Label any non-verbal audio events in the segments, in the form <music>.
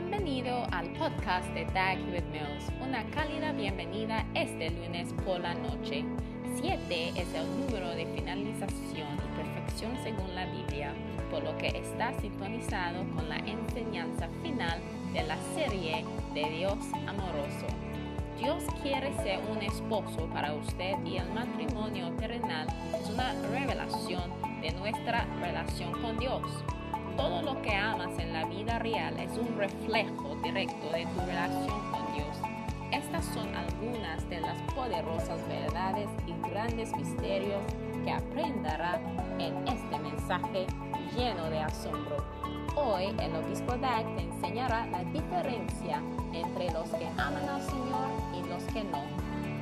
Bienvenido al podcast de Dag with Mills. Una cálida bienvenida este lunes por la noche. 7 es el número de finalización y perfección según la Biblia, por lo que está sintonizado con la enseñanza final de la serie de Dios amoroso. Dios quiere ser un esposo para usted y el matrimonio terrenal es una revelación de nuestra relación con Dios. Todo lo que amas en la vida real es un reflejo directo de tu relación con Dios. Estas son algunas de las poderosas verdades y grandes misterios que aprenderá en este mensaje lleno de asombro. Hoy el obispo Dag te enseñará la diferencia entre los que aman al Señor y los que no.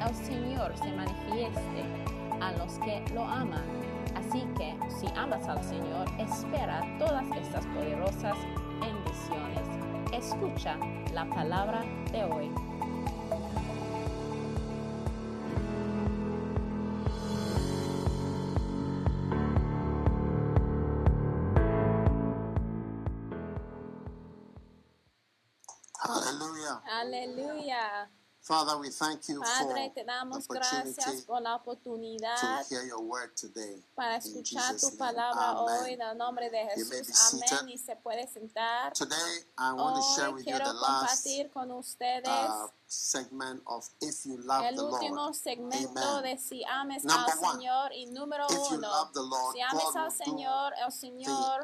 El Señor se manifieste a los que lo aman Así que si amas al Señor, espera todas estas poderosas bendiciones. Escucha la palabra de hoy. Father, we thank you Padre, for te damos the gracias opportunity por la to oportunidad hear your word today. para escuchar tu palabra amen. hoy en el nombre de You may be Jesús. seated. Amén. Y se puede sentar. Today, I want to share with you the last compartir con ustedes uh, segment of If You Love el the último Lord. segmento de si ames Number al one, Señor y número If you uno, love the Lord, si ames al Señor, el the Señor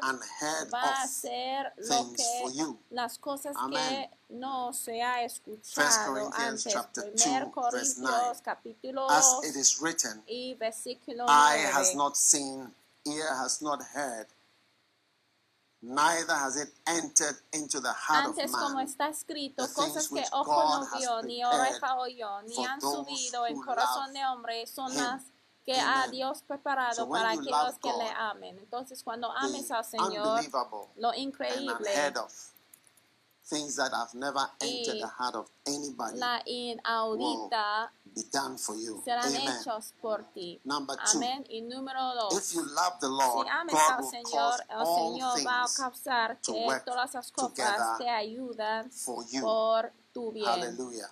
va a hacer lo things for que you. las cosas que no se ha First escuchado Corinthians antes. chapter 2, Primer verse 9. Corintios capítulo As 2 it is written, y versículo Eye has not seen, ear has not heard, neither has it entered into the heart Antes, of como man está escrito, the cosas things que ojo God no vio, ni oreja oyó, ni han subido en corazón de hombre, son Him. las que ha Amen. Dios preparado So para aquellos que le God, amen. Entonces, cuando ames al Señor, lo increíble, unheard of things that have never entered Y the heart of anybody la inaudita, be done for you. serán Amen. hechos por ti. Number two, Amén. Y número dos. if you love the Lord, Si ames God al will Señor, cause el all Señor va a things causar to que work todas las cosas together te ayudan for you. por tu bien.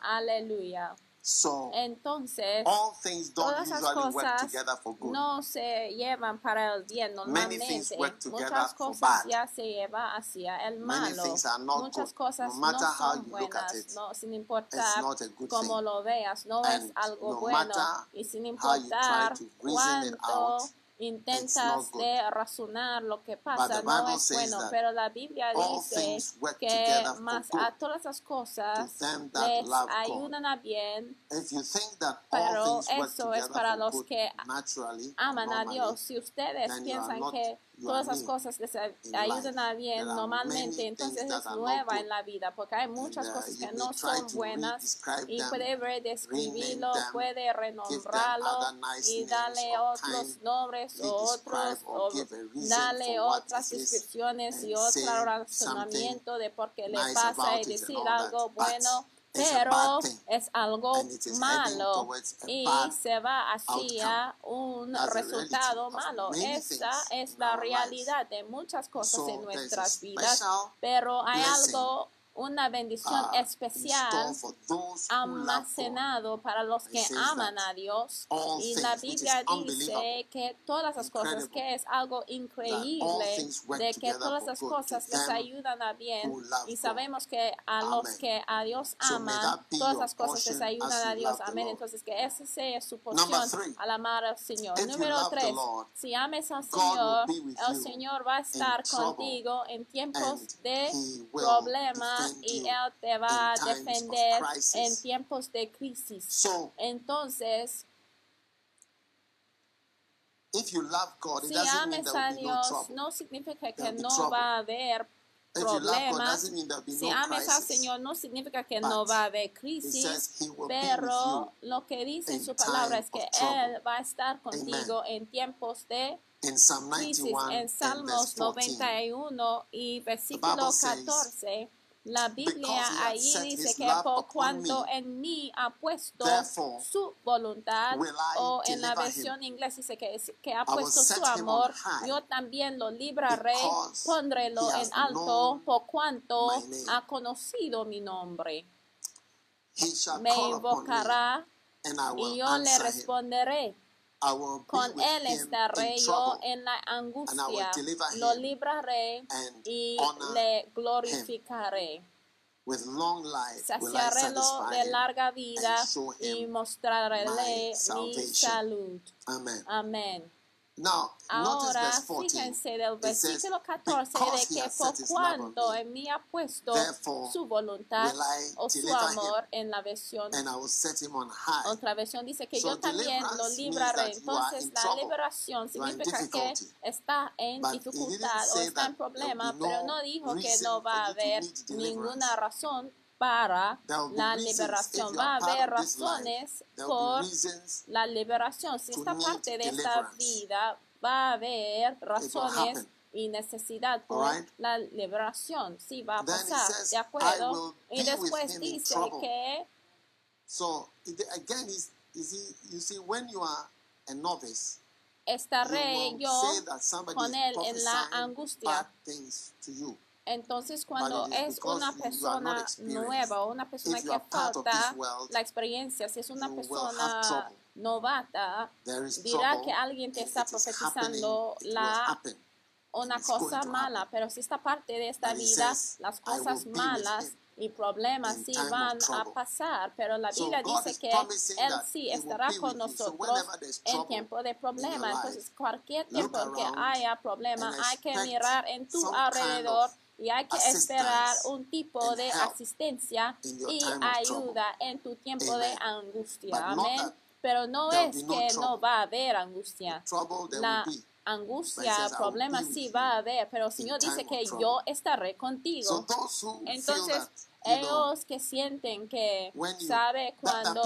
Aleluya. So Entonces, all things don't todas usually work together for good. no se llevan para el bien Many things normalmente. work together Muchas for cosas bad. ya se lleva hacia el Many malo. things are not Muchas good. cosas No matter no how son you look at buenas, it, no, sin It's importar not a good cómo thing. lo veas, no And es algo no bueno. matter Y sin how you importar try to reason it cuánto out, intentas de razonar lo que pasa, no es bueno. Pero la Biblia dice que más a todas las cosas les ayudan a bien. Pero eso es para los que aman a Dios. Si ustedes piensan que todas las cosas les ayudan a bien normalmente, entonces es nueva en la vida, porque hay muchas uh, cosas que no son buenas y puede redescribirlo, puede renombrarlo y darle otros nombres o otros, o darle otras descripciones y otro razonamiento de por qué le pasa y decir algo bueno. Pero es algo malo y se va hacia un resultado malo. Esa es la realidad de muchas cosas en nuestras vidas, pero hay algo, una bendición in especial almacenado para los que aman a Dios. Y la Biblia dice que todas las cosas, que es algo increíble, de que todas las cosas les ayudan a bien. Y sabemos que a los que a Dios aman, todas las cosas les ayudan a Dios. Amén. Entonces que esa sea su porción al amar al Señor. Número tres, si ames al Señor, el Señor va a estar contigo en tiempos de problemas y Él te va a in times of defender en tiempos de crisis. Entonces, if you love God, it si doesn't mean ames there a will be no Dios, trouble. no significa que no trouble. va a haber If you love God, problemas. be Si no ames al. Señor no significa que But no va a haber crisis, pero lo que dice en in su palabra es que. Él va a estar contigo en tiempos de crisis. 91 En Salmos verse 14, 91 y versículo Bible says, 14 La Biblia allí set dice que por cuanto me, en mí ha puesto su voluntad, o en la versión inglesa dice que, que ha puesto su amor, yo también lo libraré, pondrélo en alto, por cuanto ha conocido mi nombre. Me invocará y yo le responderé. Con él estaré yo en la angustia, lo libraré y le glorificaré. with long life Saciarélo de larga vida y mostraré mi salud. Amen. Amén. Now, Ahora, verse 14. fíjense del versículo 14 de "Because he que por cuanto en mí ha puesto su voluntad o su amor en la versión otra versión dice que yo también lo libraré. Entonces la liberación significa que está en dificultad o está en problema, pero no dijo que no va a haber ninguna razón para la liberación. Va a haber razones por la liberación. Si esta parte de esta vida va a haber razones y necesidad por Alright? la liberación. Sí, va a Then he pasar, says, ¿de "I acuerdo? Y después dice trouble." que So again, is you see, you see, when you are a novice, estaré yo con is él en la angustia. Entonces, cuando es una persona nueva o una persona que falta world, la experiencia, si es una persona novata, dirá que alguien te está profetizando la una cosa mala, pero si esta parte de esta vida, says, las "I will cosas malas y problemas sí van a trouble." pasar, pero la Biblia dice que Él sí estará con. So nosotros en tiempo de problema. Entonces, cualquier tiempo que haya problema, hay que mirar en tu kind alrededor of y hay que esperar un tipo de asistencia y ayuda en tu tiempo de angustia. Amén. Pero no es que no va a haber angustia. La angustia, But he says, "I will problemas sí va a haber, pero el Señor dice que of trouble." yo estaré contigo. Entonces, ellos que sienten que, sabe, cuando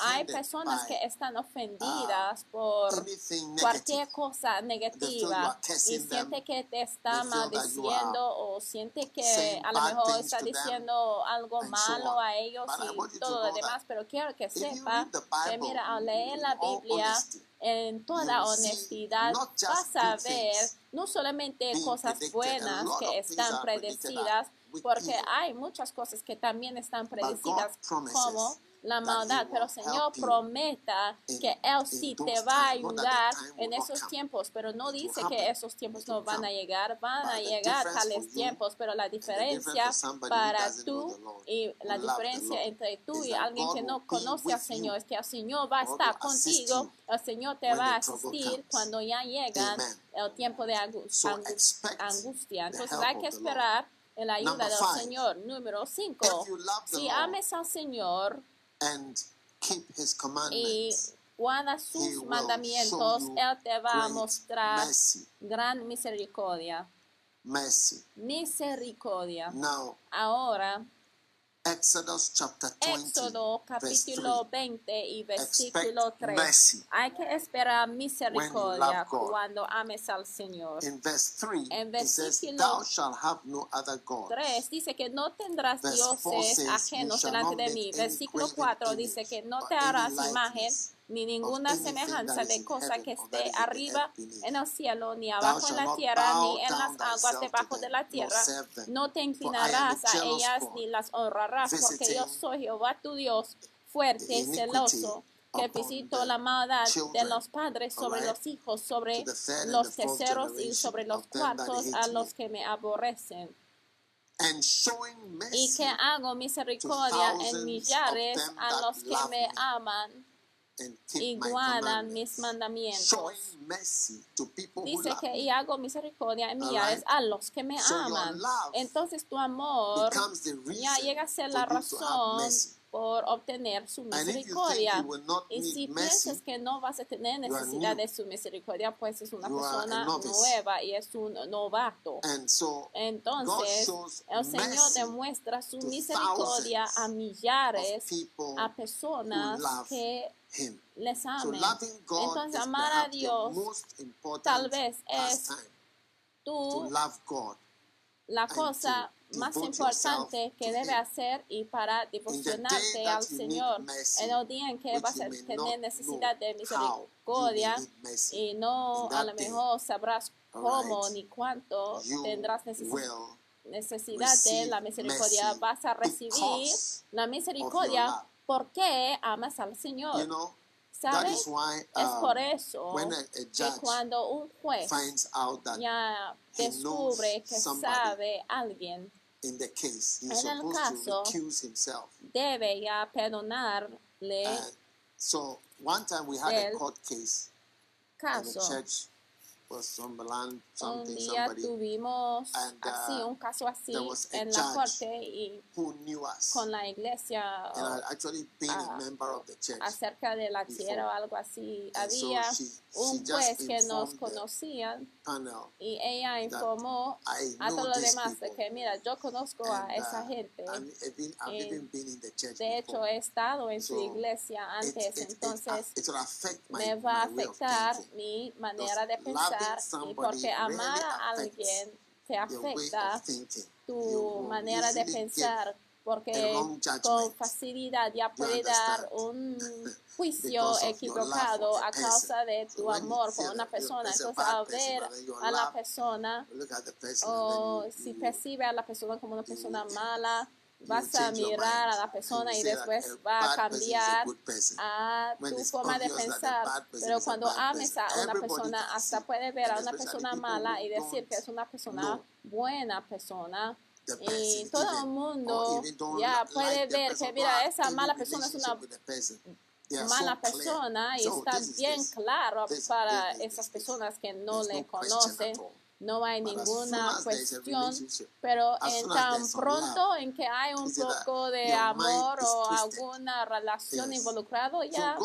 hay personas que están ofendidas por anything cualquier cosa negativa y siente que te está maldiciendo o siente que a lo mejor está diciendo algo malo a ellos y todo lo demás, pero quiero que sepa que mira, al leer la Biblia en toda honestidad vas a ver no solamente cosas buenas que están predecidas, porque hay muchas cosas que también están predecidas como la maldad, pero Señor prometa que Él sí those te va a ayudar en esos tiempos, pero no dice que esos tiempos no van a llegar, van a the llegar tales tiempos, pero la diferencia para tú y la diferencia entre tú y alguien que no conoce al with Señor you. es que el Señor va a estar contigo, el Señor te when va a asistir cuando ya llegan el tiempo de angustia. Entonces hay que esperar en la ayuda Number del five. Señor. Número 5. If you love the Si ames al Señor and keep his y commandments, guarda he sus mandamientos, Él te va a mostrar mercy. gran misericordia. Mercy. Misericordia. Now, Ahora, Exodus chapter 20, Éxodo capítulo 3. 20 y versículo 3. mercy Hay que esperar misericordia cuando ames al Señor. In verse 3, En says, versículo Thou shalt have no other God. 3 dice que no tendrás Verse dioses says, ajenos "You shall delante de mí. Versículo graven 4 image dice que no te harás imagen ni ninguna semejanza de cosa que esté arriba en el cielo, ni abajo en la tierra, ni en las aguas debajo de la tierra. No te inclinarás a ellas ni las honrarás, porque yo soy Jehová tu Dios, fuerte, iniquity celoso, que visito la maldad de los padres sobre los hijos, sobre los terceros y sobre los cuartos a los que me aborrecen. And showing y que hago misericordia en millares a los que me. aman y guardan mis mandamientos. Dice que y hago misericordia en millares a los que me aman. Entonces tu amor ya llega a ser la razón por obtener su misericordia. Y si piensas que no vas a tener necesidad de su misericordia, pues es una persona nueva y es un novato. Entonces, el Señor demuestra su misericordia a millares, a personas que him. les So amen. God Entonces, is amar a Dios, tal vez es God la cosa más importante que debe hacer y para devocionarte al Señor en el día en que vas a tener necesidad de misericordia y no a lo mejor sabrás cómo ni cuánto tendrás necesidad de la misericordia. Vas a recibir la misericordia love. porque amas al Señor. You know, that ¿Sabes? is why Es um, por eso when a, a que judge cuando un juez finds out that ya descubre que sabe alguien in the case he's En el caso, to recuse himself. debe ya perdonarle And so one time we had a court case in the caso. church Un something día tuvimos And, así, uh, un caso así en la corte y con la iglesia acerca de la tierra o algo así. And so Había she, un she juez que nos conocía y ella informó a todos los demás de que, mira, yo conozco a esa uh, gente. I'm- I've, been, I've Eh, been De hecho, he estado en su iglesia antes, it- it- entonces it me va a afectar mi manera de loving y porque amar a alguien te afecta tu manera de pensar porque con facilidad ya puede dar un juicio equivocado a causa de tu amor por una persona. Entonces, al ver a la persona o si percibe a la persona como una persona mala, vas a mirar a la persona y después va a cambiar a tu forma de pensar. Pero cuando ames a una persona, hasta see. puedes ver a una persona mala y decir que es una persona buena persona. Y todo el mundo ya puede ver que, mira, esa mala persona es una mala persona y está bien claro para esas personas que no le conocen. No hay ninguna cuestión, pero en tan pronto en que hay un poco de amor o alguna relación Yes. involucrado, ya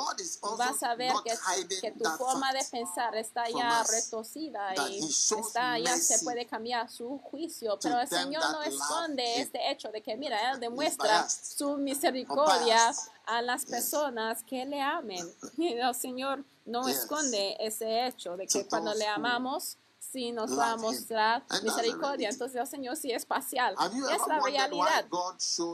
vas a ver que, que tu forma de pensar está ya retorcida y está, ya se puede cambiar su juicio. Pero el Señor no esconde este hecho de que, mira, Él demuestra su misericordia a las personas que le amen. <laughs> <laughs> El Señor no esconde ese hecho de que cuando le amamos, sí nos va a mostrar misericordia. Entonces el Señor sí es parcial. Es la realidad.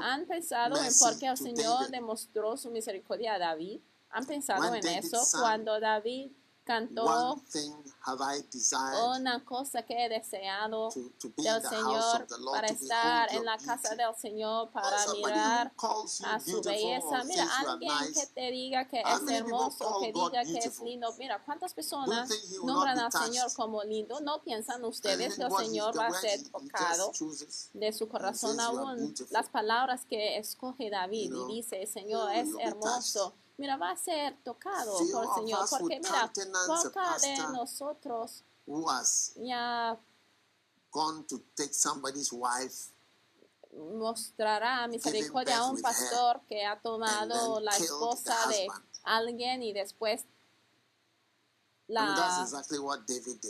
¿Han pensado en por qué el Señor demostró su misericordia a David? ¿Han pensado en eso? Cuando David cantó una cosa que he deseado to, to be del Señor Lord, para estar en la casa del Señor para mirar a su belleza. Mira, alguien que te diga que es hermoso, que diga que es lindo. Mira, ¿cuántas personas nombran al Señor como lindo? ¿No piensan ustedes que el Señor va a ser tocado de su corazón aún? Las palabras que escoge David y dice, Señor, you es hermoso. Mira, va a ser tocado Few por el Señor. Porque mira, poca de nosotros who has ya gone to take somebody's wife. mostrará misericordia a un her, pastor que ha tomado la esposa de alguien y después la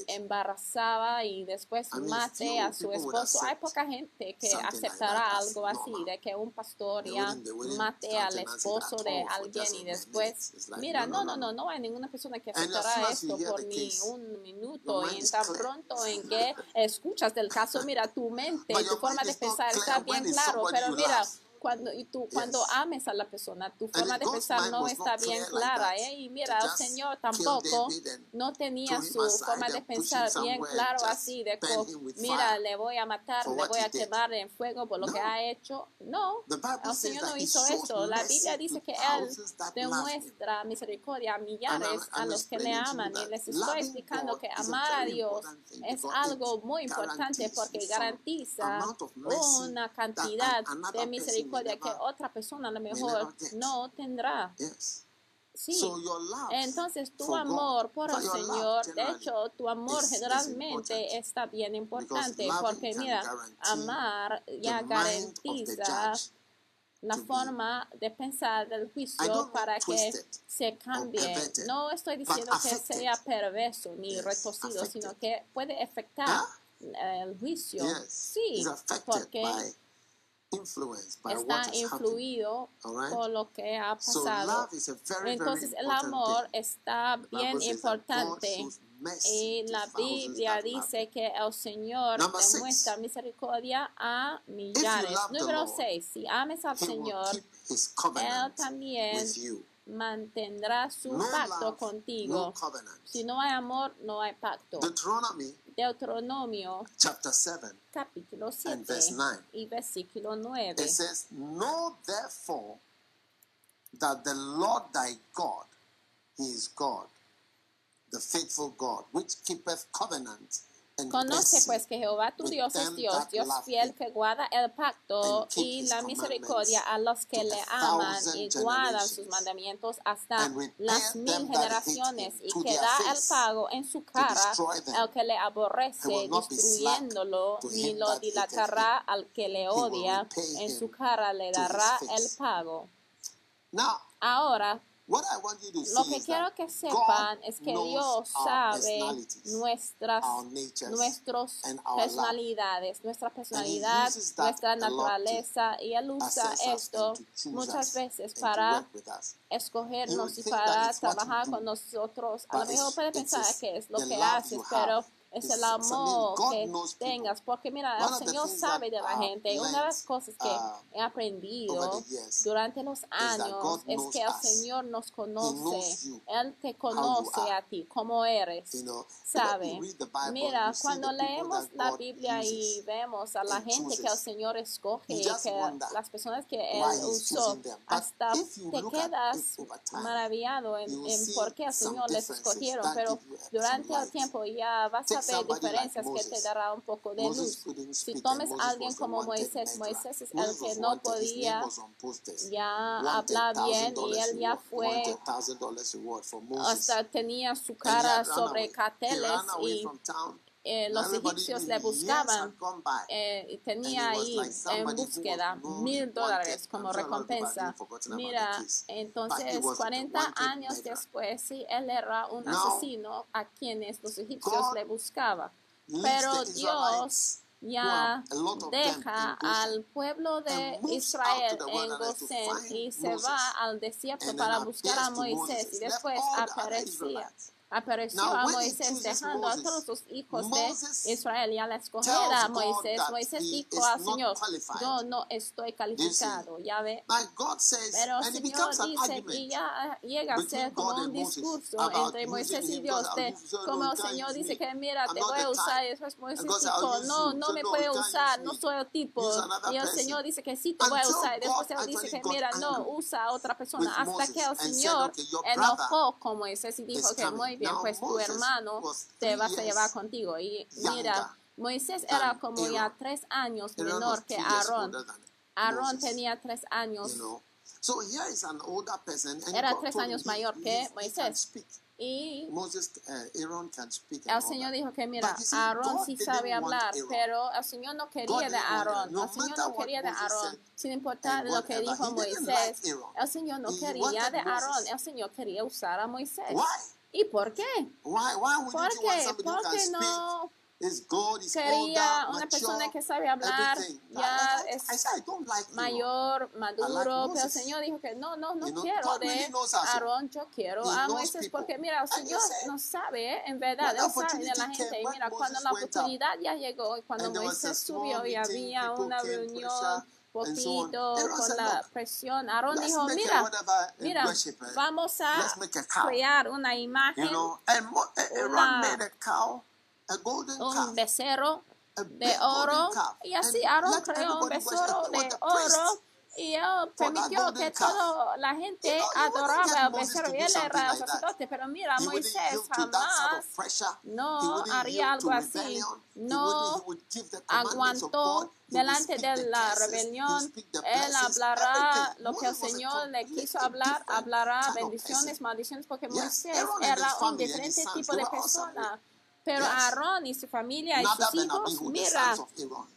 embarazaba y después mate a su esposo. Hay poca gente que aceptará algo así, de que un pastor ya mate al esposo de alguien y después, mira, no, no, no, no, hay ninguna persona que aceptará esto por ni un minuto y tan pronto en <laughs> que escuchas del caso, mira, tu mente, tu forma de pensar está bien claro, pero mira. Cuando, y tú, cuando ames a la persona, tu forma de pensar no está bien clara. ¿eh? Y mira, el Señor tampoco no tenía su forma de pensar bien claro así de mira, le voy a matar, le voy a quemar en fuego por lo que ha hecho. No, el Señor no hizo eso. La Biblia dice que Él demuestra misericordia a millares a los que le aman. Y les estoy explicando que amar a Dios es algo muy importante porque garantiza una cantidad de may misericordia que otra persona a lo mejor no tendrá. Sí. Entonces tu amor por el Señor, de hecho, tu amor generalmente está bien importante porque mira, amar ya garantiza la forma de pensar del juicio para que se cambie. No estoy diciendo que sea perverso ni retorcido, sino que puede afectar el juicio. Sí, porque está influido por lo que ha pasado. Entonces el amor está bien importante. Y la Biblia dice que el Señor demuestra misericordia a millares. Número Lord, 6. Si ames al Señor, Él también. Mantendrá su No pacto love, no contigo. covenant. Si no hay amor, no hay pacto. Deuteronomy Deuteronomio chapter 7, capítulo And 7 verse 9. y versículo 9. it says, Know therefore that the Lord thy God, he is God, the faithful God, which keepeth covenant Conoce pues que Jehová tu Dios es Dios, Dios fiel que guarda el pacto y la misericordia a los que le aman y guardan sus mandamientos hasta las mil generaciones y que da el pago en su cara al que le aborrece, destruyéndolo, ni lo dilatará al que le odia, en su cara le dará el pago. Ahora, what I want you to lo que is quiero que sepan es que Dios sabe nuestras our natures, nuestros personalidades, nuestra personalidad, nuestra naturaleza y él usa esto muchas veces para escogernos y para trabajar con nosotros. A lo mejor puede pensar que es lo que haces, pero. Es el amor que tengas. Porque mira, el Señor sabe de la gente. Una de las cosas que uh, he aprendido durante los años es que el. Señor nos conoce. Él te conoce a ti, como eres. Sabe. Mira, cuando leemos la Biblia y vemos a la gente que el. Señor escoge, que las personas que Él usó, hasta te quedas maravillado en, en por qué el Señor les escogieron, pero durante el tiempo ya vas a Diferencias que te dará un poco de luz. Si tomes a alguien como Moisés. Moisés es el que no podía ya hablar bien $1,000 y él ya fue Wanted $1,000 reward for Moses. hasta tenía su cara sobre carteles y. eh, los egipcios le buscaban eh, tenía ahí en búsqueda mil dólares como recompensa. Mira, entonces was a 40 wanted años después, sí, él era un asesino a quienes los egipcios le buscaban. Pero Dios ya deja al pueblo de Israel en Gosén y se va al desierto para buscar a Moisés y después aparecía. Apareció a Moisés dejando a todos los hijos de Israel y al escoger a Moisés, Moisés dijo al Señor, yo no estoy calificado, ya ve. Pero el Señor dice y ya llega a ser como un discurso entre Moisés y Dios de como el Señor dice que mira, te voy a usar y después Moisés dijo, no, no me puede usar, no soy el tipo. Y el. Señor dice que sí te voy a usar y después Él dice que mira, no, usa a otra persona hasta que el Señor "Okay, your enojó con Moisés y dijo que coming." Bien, pues tu hermano te vas a llevar contigo. Y mira, Moisés era como ya tres años menor que Aarón. Aarón tenía tres años You know. So here is an older person, and Era tres años mayor que Moisés. speak. y Moses, Aaron can speak. and el Señor dijo que mira, Aarón sí sabe hablar, pero el Señor no quería de Aarón. El Señor no quería de Aarón, sin importar lo que dijo Moisés. El Señor no quería de Aarón, el Señor quería usar a Moisés. ¿Y por qué? Why? Why wouldn't ¿Por you qué? Porque no Is is quería older, una persona mature, que sabe hablar, ya es mayor, maduro, pero el. Señor dijo que no, no, no You know, quiero God de really. Aarón, yo quiero a Moisés, porque mira, el Señor no sabe, en verdad, Él sabe de la gente. Y mira, cuando la oportunidad ya llegó y cuando Moisés subió y había una reunión so poquito con la "Look, presión, Aarón let's dijo, mira, whatever mira, eh? vamos a cow. crear una imagen, You know, and Mo- Aaron una- a cow, a un becerro a de oro y así Aarón creó un becerro de oro. Y that permitió golden que toda la gente adoraba el that. sacerdote, pero mira, Moisés jamás no haría algo así, no aguantó delante de la rebelión, él hablará lo que el Señor le quiso hablar, hablará bendiciones, maldiciones, porque Moisés era un diferente tipo de persona. Pero yes. Aarón y su familia y sus hijos, mira,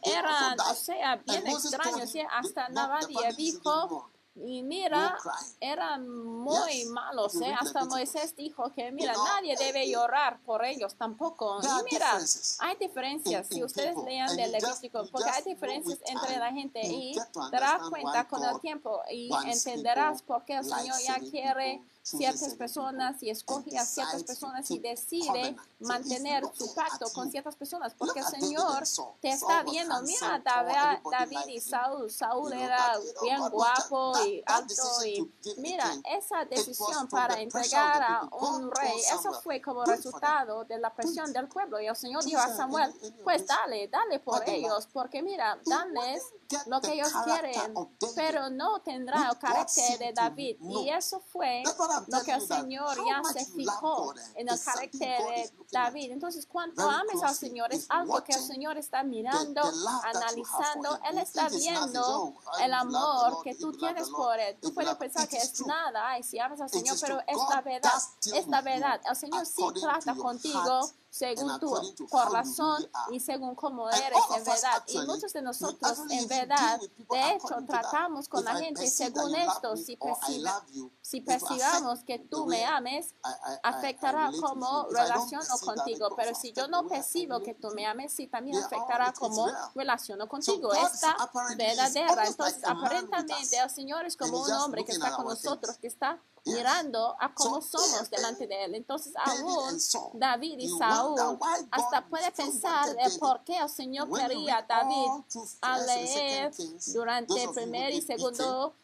eran, o sea, bien extraños. hasta Navadia dijo, y mira, eran muy malos. ¿eh? Hasta Moisés dijo que, mira, nadie debe llorar por ellos tampoco. Y mira, hay diferencias. Si ustedes lean del Levítico, porque hay diferencias entre la gente y darás cuenta con el tiempo y entenderás por qué el Señor ya quiere ciertas personas y escoge a ciertas personas y decide mantener su pacto con ciertas personas, porque el Señor te está viendo. Mira, ah, David y Saúl, Saúl era bien guapo y alto y mira, esa decisión para entregar a un rey, eso fue como resultado de la presión del pueblo. Y el Señor dijo a Samuel, pues dale, dale por ellos, porque mira, dales lo que ellos quieren, pero no tendrá el carácter de David. Y eso fue lo que el Señor ya se fijó en el carácter de David. Entonces, cuando ames al Señor, es algo que el Señor está mirando, analizando. Él está viendo el amor que tú tienes por Él. Tú puedes pensar que es nada, ay, si amas al Señor, pero es la verdad, es la verdad. El Señor sí trata contigo según tu corazón y según como eres en verdad. Y muchos de nosotros en verdad, de hecho, tratamos con la gente según esto. Si, perciba, si percibamos que tú me ames, afectará como relaciono contigo. Pero si yo no percibo que tú me ames, sí también afectará como relaciono contigo. Esta verdadera. Entonces, aparentemente, el Señor es como un hombre que está con nosotros, que está mirando a cómo somos delante de él. Entonces aún David y Saúl hasta puede pensar el por qué el Señor quería a David a leer durante primer y segundo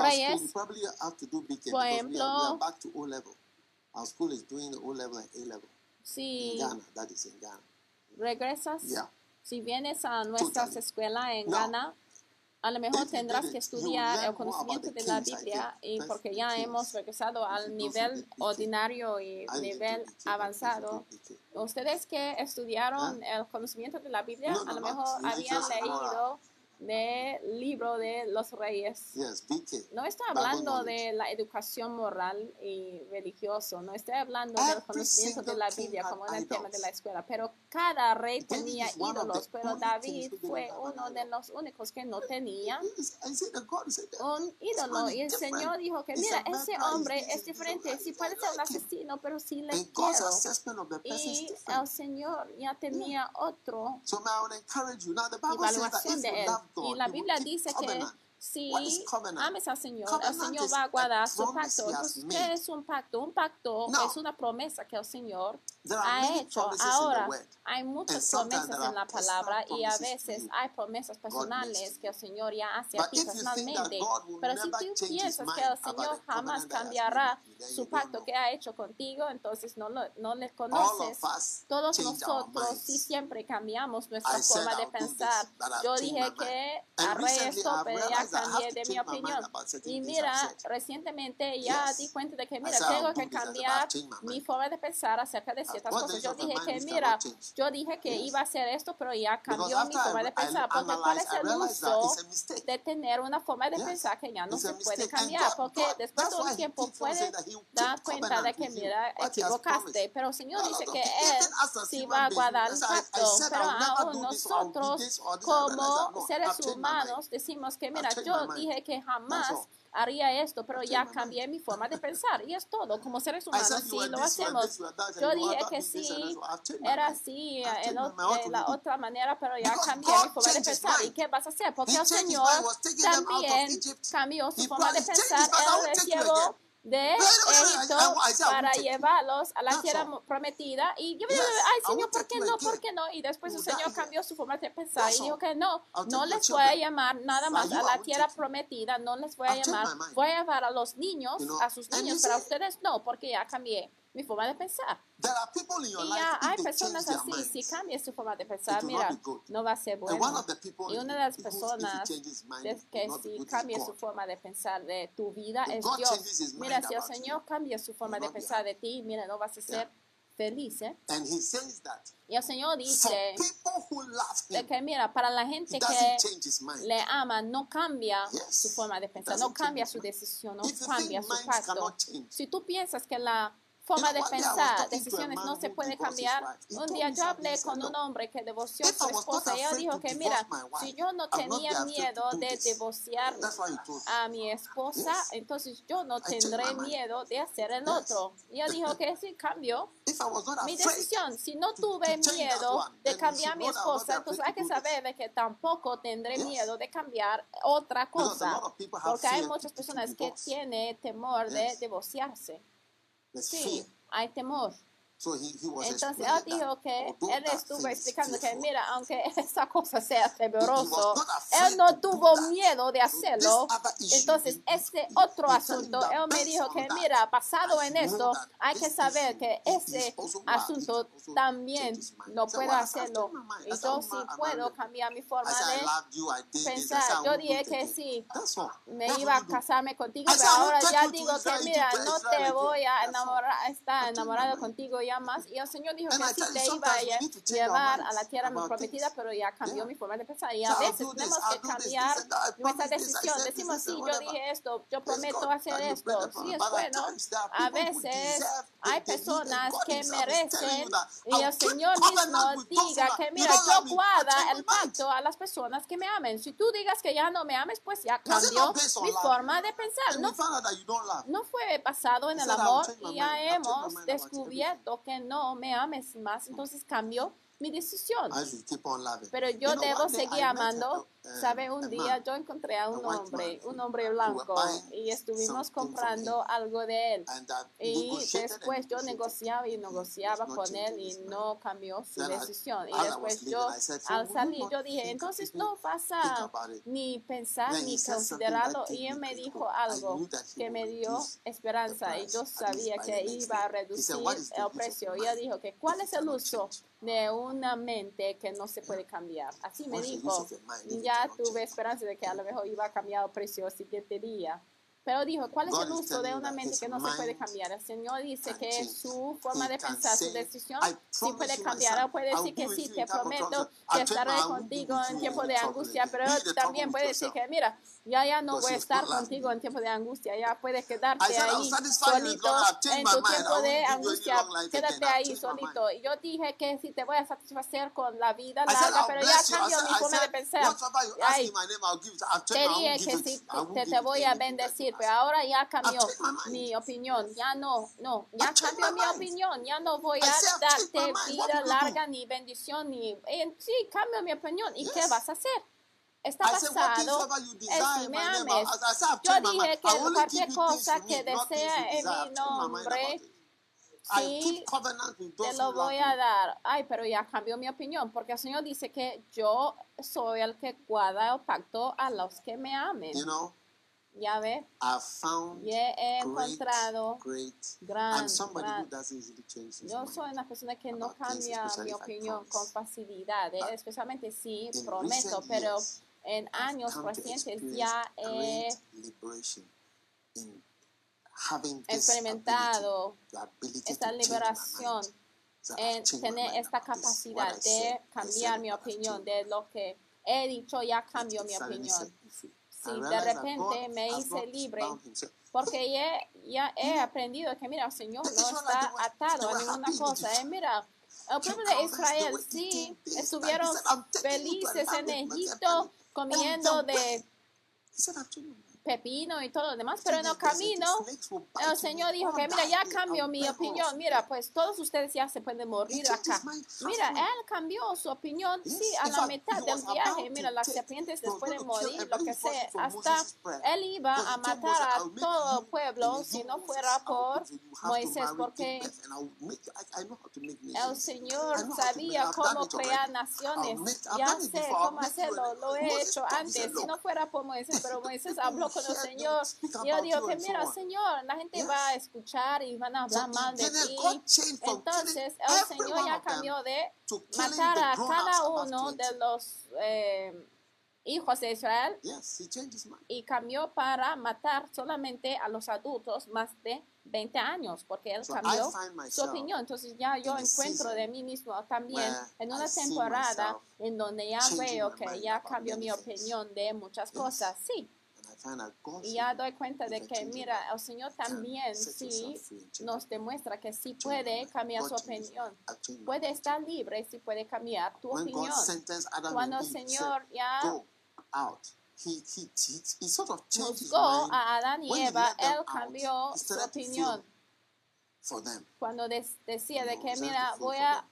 Reyes. Por ejemplo, si regresas, si vienes a nuestras escuelas en Ghana, a lo mejor tendrás que estudiar el conocimiento de la Biblia y porque ya hemos regresado al nivel ordinario y nivel avanzado. Ustedes que estudiaron el conocimiento de la Biblia, a lo mejor habían leído del libro de los reyes. No estoy hablando de la educación moral y religiosa, no estoy hablando del conocimiento de la Biblia como en el tema de la escuela, pero cada rey tenía ídolos, pero David fue uno de los únicos que no tenía un ídolo. Y el Señor dijo que, mira, ese hombre es diferente, si puede ser un asesino, pero si le quiero. Y el Señor ya tenía otro evaluación de él y la Biblia dice que si ames al Señor, el Señor va a guardar su pacto. Entonces, ¿qué es un pacto? Un pacto es una promesa que el Señor ha hecho. Ahora hay muchas promesas en la palabra y a veces hay promesas personales que el Señor ya hace a ti personalmente. Pero si tú piensas que el Señor jamás cambiará su pacto que ha hecho contigo, entonces no, lo, no le conoces. Todos nosotros sí siempre cambiamos nuestra forma de pensar. Yo dije que haré esto, pero ya cambié de mi opinión. Y mira, recientemente ya di cuenta de que, mira, tengo que cambiar mi forma de pensar acerca de ciertas cosas. Yo dije que, mira, yo dije que iba a hacer esto, pero ya cambió mi forma de pensar. Porque cuál es el uso de tener una forma de pensar que ya no se puede cambiar. Porque después de un tiempo puedes dar cuenta de que, mira, equivocaste. Pero el Señor dice que Él sí va a guardar el pacto. Pero aún nosotros, como seres humanos, decimos que, mira, yo dije que jamás haría esto, pero ya cambié mi forma de pensar. Y es todo, como seres humanos, si sí, lo hacemos. Yo dije que sí, era así, eh, en la otra manera, pero ya cambié mi forma de pensar. ¿Y qué vas a hacer? Porque el Señor también cambió su forma de pensar. Él les llevó de Egipto para llevarlos a la tierra prometida. Y yo me dije, ay Señor, ¿por qué no? ¿Por qué no? Y después el Señor cambió su forma de pensar y dijo que no, no les voy a llamar nada más a la tierra prometida, no les voy a llamar, voy a llevar a los niños, a sus niños, pero a ustedes no, porque ya cambié mi forma de pensar. Y ya hay personas así, minds, si cambias tu forma de pensar, mira, no va a ser bueno. Y una de las personas es que si cambias su forma de pensar de tu vida es Dios. Mira, si el Señor cambia su forma de pensar de ti, mira, no vas a ser feliz. ¿eh? And he says that y el Señor dice de que mira, para la gente que le ama, no cambia yes. su forma de pensar, no cambia su decisión, no cambia su pacto. Si tú piensas que la forma de pensar, decisiones no se pueden cambiar. Un día yo hablé con un hombre que divorció a su esposa y él dijo que, mira, si yo no tenía miedo de divorciar a mi esposa, entonces yo no tendré miedo de hacer el otro. Y él dijo que si cambio mi decisión, si no tuve miedo de cambiar a mi esposa, entonces hay que saber que tampoco tendré miedo de cambiar otra cosa, porque hay muchas personas que tienen temor de divorciarse. Sim. Sim. Temor. Entonces él ah, dijo que él estuvo explicando que, mira, aunque <laughs> esa cosa sea temoroso, él no tuvo miedo de hacerlo. Entonces, este otro asunto, él me dijo que, mira, basado en esto, hay que saber que ese asunto también no puedo hacerlo. Y yo sí puedo cambiar mi forma de pensar. Yo dije que sí, me iba a casarme contigo, pero ahora ya digo que, mira, no te voy a enamorar, estar enamorado contigo ya más. Y el Señor dijo que sí le iba a llevar a la tierra prometida, pero ya cambió mi forma de pensar. Y a veces tenemos que cambiar nuestra decisión. Decimos, sí, yo dije esto, yo prometo hacer esto. Sí, es bueno. A veces hay personas que merecen y el Señor mismo diga que, mira, yo guarda el pacto a las personas que me amen. Si tú digas que ya no me ames, pues ya cambió mi forma de pensar. No, no fue basado en el amor y ya hemos descubierto que no me ames más, entonces cambio mi decisión. Pero yo debo seguir amando Sabe, un día yo encontré a un hombre, un hombre blanco, y estuvimos comprando algo de él. Y después yo negociaba y negociaba con él y no cambió su decisión. Y después yo, al salir, yo dije, entonces no pasa ni pensar ni considerarlo. Y él me dijo algo que me dio esperanza y yo sabía que iba a reducir el precio. Y él dijo que cuál es el uso de una mente que no se puede cambiar. Así me dijo. Ya ya tuve esperanza de que a lo mejor iba a cambiar el precio el siguiente día. Pero dijo, ¿cuál es el uso de una mente que no se puede cambiar? El Señor dice que su forma de pensar, su decisión, sí puede cambiar. O puede decir que sí, te prometo que estaré contigo en tiempo de angustia, pero también puede decir que, mira, ya, ya no voy a estar contigo en tiempo de angustia. Ya puedes quedarte ahí solito en tu tiempo de angustia. Quédate ahí solito. Y yo dije que si te voy a satisfacer con la vida larga, pero ya cambio mi forma de pensar. Ay, te dije que si te, te voy a bendecir, pero ahora ya cambió mi opinión. Ya no, no, ya cambió mi opinión. Ya no voy a darte vida larga, ni bendición, ni... Eh, sí, cambio mi opinión. ¿Y qué vas a hacer? está basado en mi Yo dije que cualquier cosa que desea en mi nombre, sí, te lo voy a dar. Ay, pero ya cambió mi opinión, porque el Señor dice que yo soy el que guarda el pacto a los que me amen. Ya ve, y he encontrado gran, gran. Yo soy una persona que no cambia mi opinión con facilidad, especialmente si prometo, pero en años recientes ya he experimentado esta liberación en tener esta capacidad de cambiar mi opinión de lo que he dicho, ya cambio mi opinión. Si de repente me hice libre, porque ya, ya he aprendido que, mira, el Señor no está atado a ninguna cosa. Eh, mira, el pueblo de Israel sí estuvieron felices en Egipto comiendo de pepino y todo lo demás, pero en el camino el Señor dijo que mira, ya cambió mi opinión, mira, pues todos ustedes ya se pueden morir acá. Mira, Él cambió su opinión, sí, a la mitad del viaje, mira, las serpientes les pueden morir, lo que sea, hasta Él iba a matar a todo el pueblo si no fuera por Moisés, porque el Señor sabía cómo crear naciones, ya sé cómo hacerlo, lo he hecho antes, si no fuera por Moisés, pero Moisés <laughs> habló la gente va a escuchar y van a hablar mal de ti. Entonces el Señor ya cambió de matar a cada uno 20. de los eh, hijos de Israel Yes, he changed his mind. y cambió para matar solamente a los adultos más de 20 años, porque él So cambió su opinión. Entonces ya yo encuentro de mí mismo también en una temporada en donde ya veo que ya cambió mi opinión de muchas Yes. cosas. Sí, Y ya doy cuenta de que, mira, el Señor también sí nos demuestra que sí puede cambiar su opinión. my Puede estar libre si puede cambiar tu opinión. Cuando el Señor ya. He, he, he, he sort of changed his juzgó mind a Adán y Eva, Él cambió su opinión. feel for them. Cuando decía de que, mira, voy a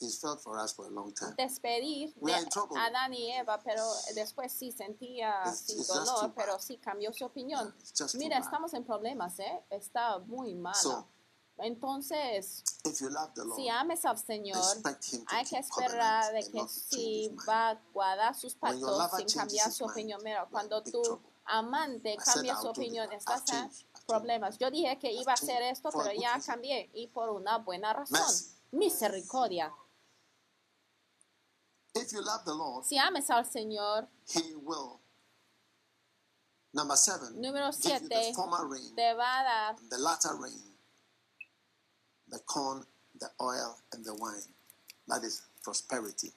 He's felt for us for a long time. despedir We de are in trouble. Adán y Eva, pero después sí sentía It's- sí, it's just dolor, too pero sí cambió su opinión. It's just too Mira, bad. estamos en problemas, ¿eh? Está muy malo. So, Entonces, if you love the Lord, si ames al Señor, expect Him to hay que keep esperar covenant de and que not to change sí his mind. va a guardar sus When your pactos lover sin changes cambiar his su mind, opinión. Mira, you're in cuando big tu trouble. amante I said cambia I'll su do this. opinión, I've estás en changed. I've changed. problemas. Yo dije que iba a hacer changed esto, for a pero good ya reason. cambié y por una buena razón. Mercy. Misericordia. If you love the Lord, Si ames al Señor, He will. Number seven, Número give you the former rain, te va a dar the latter rain, the corn, the oil, and the wine. That is prosperity.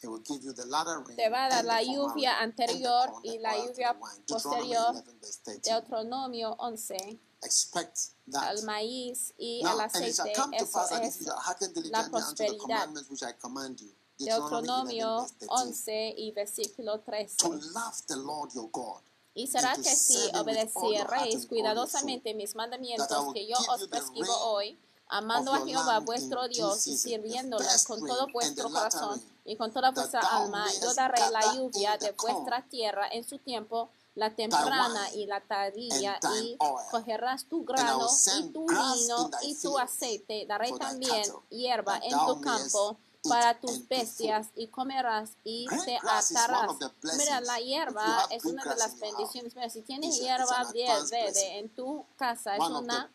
He will give you the latter rain. Te va a dar la lluvia anterior corn, y la lluvia the wine. Deuteronomy posterior 11, Deuteronomio 11, Expect that. el maíz y Now, el and it shall aceite, come to eso pass that if es you shall hearken la diligently unto the prosperidad. Commandments which I command you. Deuteronomy 11, Deuteronomio verse 13. 11 y versículo To 13. love the Lord your God. Y será que si your cuidadosamente mis mandamientos que yo os prescribo hoy, amando a Jehová vuestro Dios y sirviéndole con todo vuestro corazón y con toda vuestra alma, yo daré la lluvia de vuestra tierra en su tiempo, la temprana y la tardía, y cogerás tu grano y tu vino y tu aceite. Daré también hierba en tu campo para tus bestias y comerás y te atarás. Mira, la hierba es una de las bendiciones. Mira, si tienes hierba verde en tu casa, es una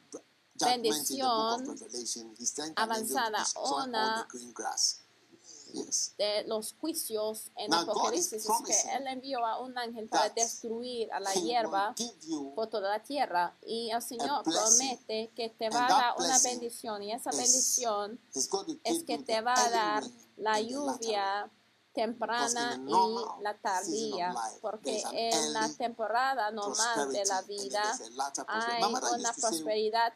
bendición avanzada, una the green grass. Yes. De los juicios en Now, Apocalipsis es que Él envió a un ángel para destruir a la hierba por toda la tierra. Y el Señor promete que te va a dar una bendición. Y esa bendición es que te va a dar la lluvia temprana y la tardía, porque en la temporada normal de la vida hay una prosperidad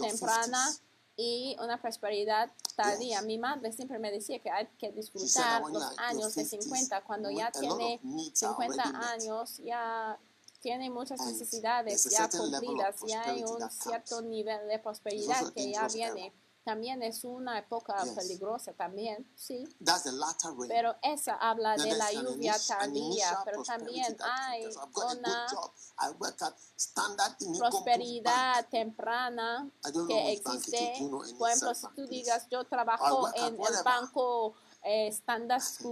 temprana 50s. Y una prosperidad tardía. Mi madre siempre me decía que hay que disfrutar los años de 50s, 50, cuando ya tiene of needs are 50 already met. años, ya tiene muchas necesidades ya cumplidas, ya hay un cierto nivel de prosperidad que ya viene. También es una época Yes. peligrosa también, sí. That's the latter rain. Pero esa habla de la lluvia tardía, pero también hay una good job. I work at Standard Union prosperidad temprana que existe. Por ejemplo, si tú digas, yo trabajo en el banco eh, Standard <laughs>